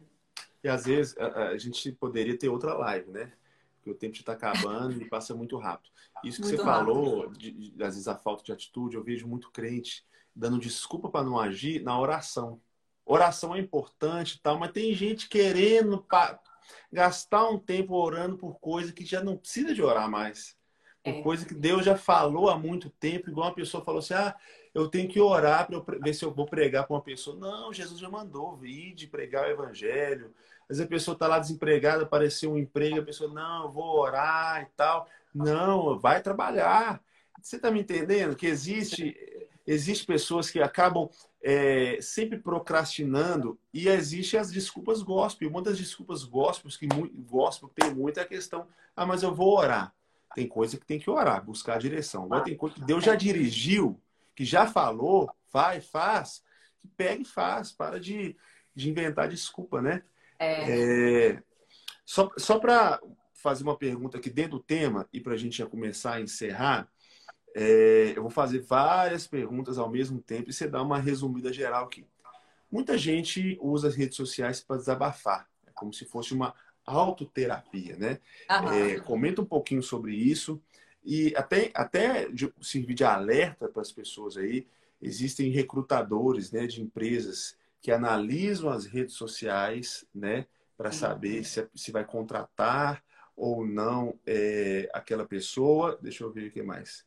E às vezes a, a gente poderia ter outra live, né? Porque o tempo está acabando e passa muito rápido. Isso que muito você rápido. falou, de, de, às vezes a falta de atitude, eu vejo muito crente dando desculpa para não agir na oração. Oração é importante tal, mas tem gente querendo pa... gastar um tempo orando por coisa que já não precisa de orar mais. Por é. coisa que Deus já falou há muito tempo, igual uma pessoa falou assim: ah, eu tenho que orar para ver se eu vou pregar para uma pessoa. Não, Jesus já mandou vir de pregar o evangelho. Vezes a pessoa está lá desempregada, apareceu um emprego, a pessoa, não, eu vou orar e tal. Não, vai trabalhar. Você está me entendendo? Que existe, existe pessoas que acabam é, sempre procrastinando e existe as desculpas gospel. Uma das desculpas gospel que gospel tem muito é a questão, ah, mas eu vou orar. Tem coisa que tem que orar, buscar a direção. Agora tem coisa que Deus já dirigiu, que já falou, vai, faz, que pega e faz. Para de, de inventar desculpa, né? É. É, só só para fazer uma pergunta aqui dentro do tema e para a gente já começar a encerrar, é, eu vou fazer várias perguntas ao mesmo tempo e você dá uma resumida geral aqui. Muita gente usa as redes sociais para desabafar, é como se fosse uma autoterapia, né? É, comenta um pouquinho sobre isso e até, até de, servir de alerta para as pessoas aí. Existem recrutadores né, de empresas que analisam as redes sociais, né, para saber se, se vai contratar ou não é, aquela pessoa. Deixa eu ver o que mais.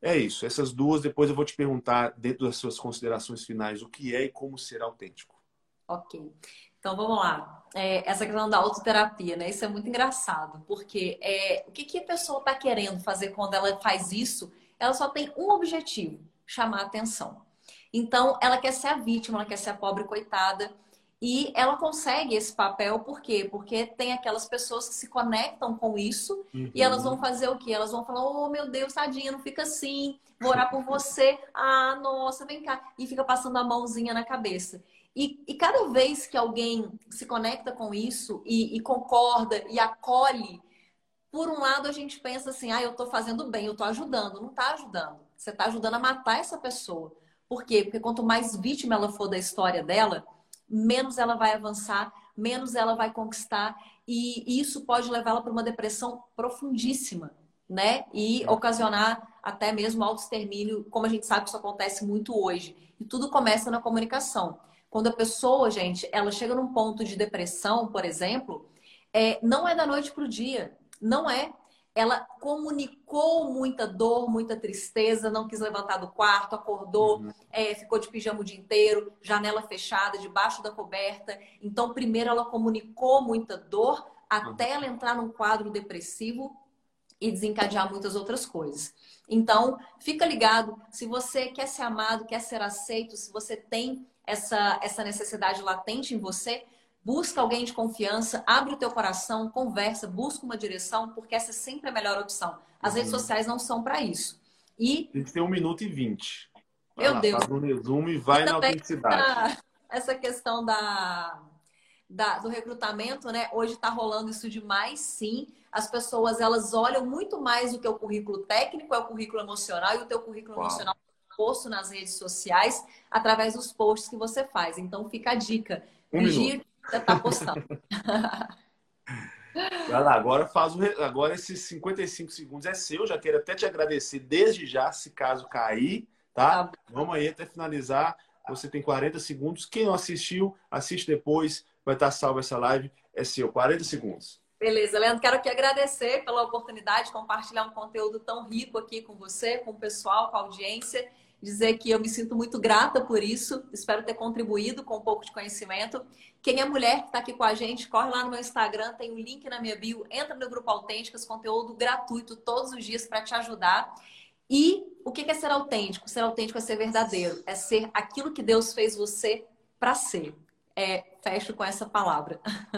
É isso, essas duas, depois eu vou te perguntar, dentro das suas considerações finais, o que é e como ser autêntico. Ok. Então vamos lá. É, essa questão da autoterapia, né? Isso é muito engraçado, porque é, o que, que a pessoa está querendo fazer quando ela faz isso? Ela só tem um objetivo: chamar atenção. Então, ela quer ser a vítima, ela quer ser a pobre coitada. E ela consegue esse papel, por quê? Porque tem aquelas pessoas que se conectam com isso uhum. e elas vão fazer o quê? Elas vão falar: Oh, meu Deus, tadinha, não fica assim, vou orar por você. Ah, nossa, vem cá. E fica passando a mãozinha na cabeça. E, e cada vez que alguém se conecta com isso e, e concorda e acolhe, por um lado a gente pensa assim: Ah, eu estou fazendo bem, eu estou ajudando. Não está ajudando. Você está ajudando a matar essa pessoa. Por quê? Porque quanto mais vítima ela for da história dela, menos ela vai avançar, menos ela vai conquistar e isso pode levá-la para uma depressão profundíssima. né? E ocasionar até mesmo autoextermínio, como a gente sabe que isso acontece muito hoje. E tudo começa na comunicação. Quando a pessoa, gente, ela chega num ponto de depressão, por exemplo, é, não é da noite para o dia. Não é. Ela comunicou muita dor, muita tristeza, não quis levantar do quarto, acordou, uhum. é, ficou de pijama o dia inteiro, janela fechada, debaixo da coberta. Então, primeiro ela comunicou muita dor até ela entrar num quadro depressivo e desencadear muitas outras coisas. Então, fica ligado, se você quer ser amado, quer ser aceito, se você tem essa, essa necessidade latente em você, busca alguém de confiança, abre o teu coração, conversa, busca uma direção, porque essa é sempre a melhor opção. As uhum. redes sociais não são para isso. E tem que ter um minuto e vinte. Meu lá, Deus. Faz um resumo e vai na autenticidade. Essa questão da, da, do recrutamento, né? Hoje está rolando isso demais, sim. As pessoas elas olham muito mais o teu currículo técnico, é o currículo emocional, e o teu currículo Uau. emocional é posto nas redes sociais através dos posts que você faz. Então fica a dica. Um Vigia que você está postando. Vai lá, agora faz o, agora esses 55 segundos é seu. Já quero até te agradecer desde já, se caso cair, tá? tá. Vamos aí até finalizar. Você tem 40 segundos. Quem não assistiu, assiste depois vai estar salvo essa live. É seu, 40 segundos. Beleza, Leandro, quero aqui agradecer pela oportunidade de compartilhar um conteúdo tão rico aqui com você, com o pessoal, com a audiência. Dizer que eu me sinto muito grata por isso. Espero ter contribuído com um pouco de conhecimento. Quem é mulher que está aqui com a gente, corre lá no meu Instagram, tem o um link na minha bio, entra no Grupo Autênticas, conteúdo gratuito todos os dias para te ajudar. E o que é ser autêntico? Ser autêntico é ser verdadeiro, é ser aquilo que Deus fez você para ser é, fecho com essa palavra.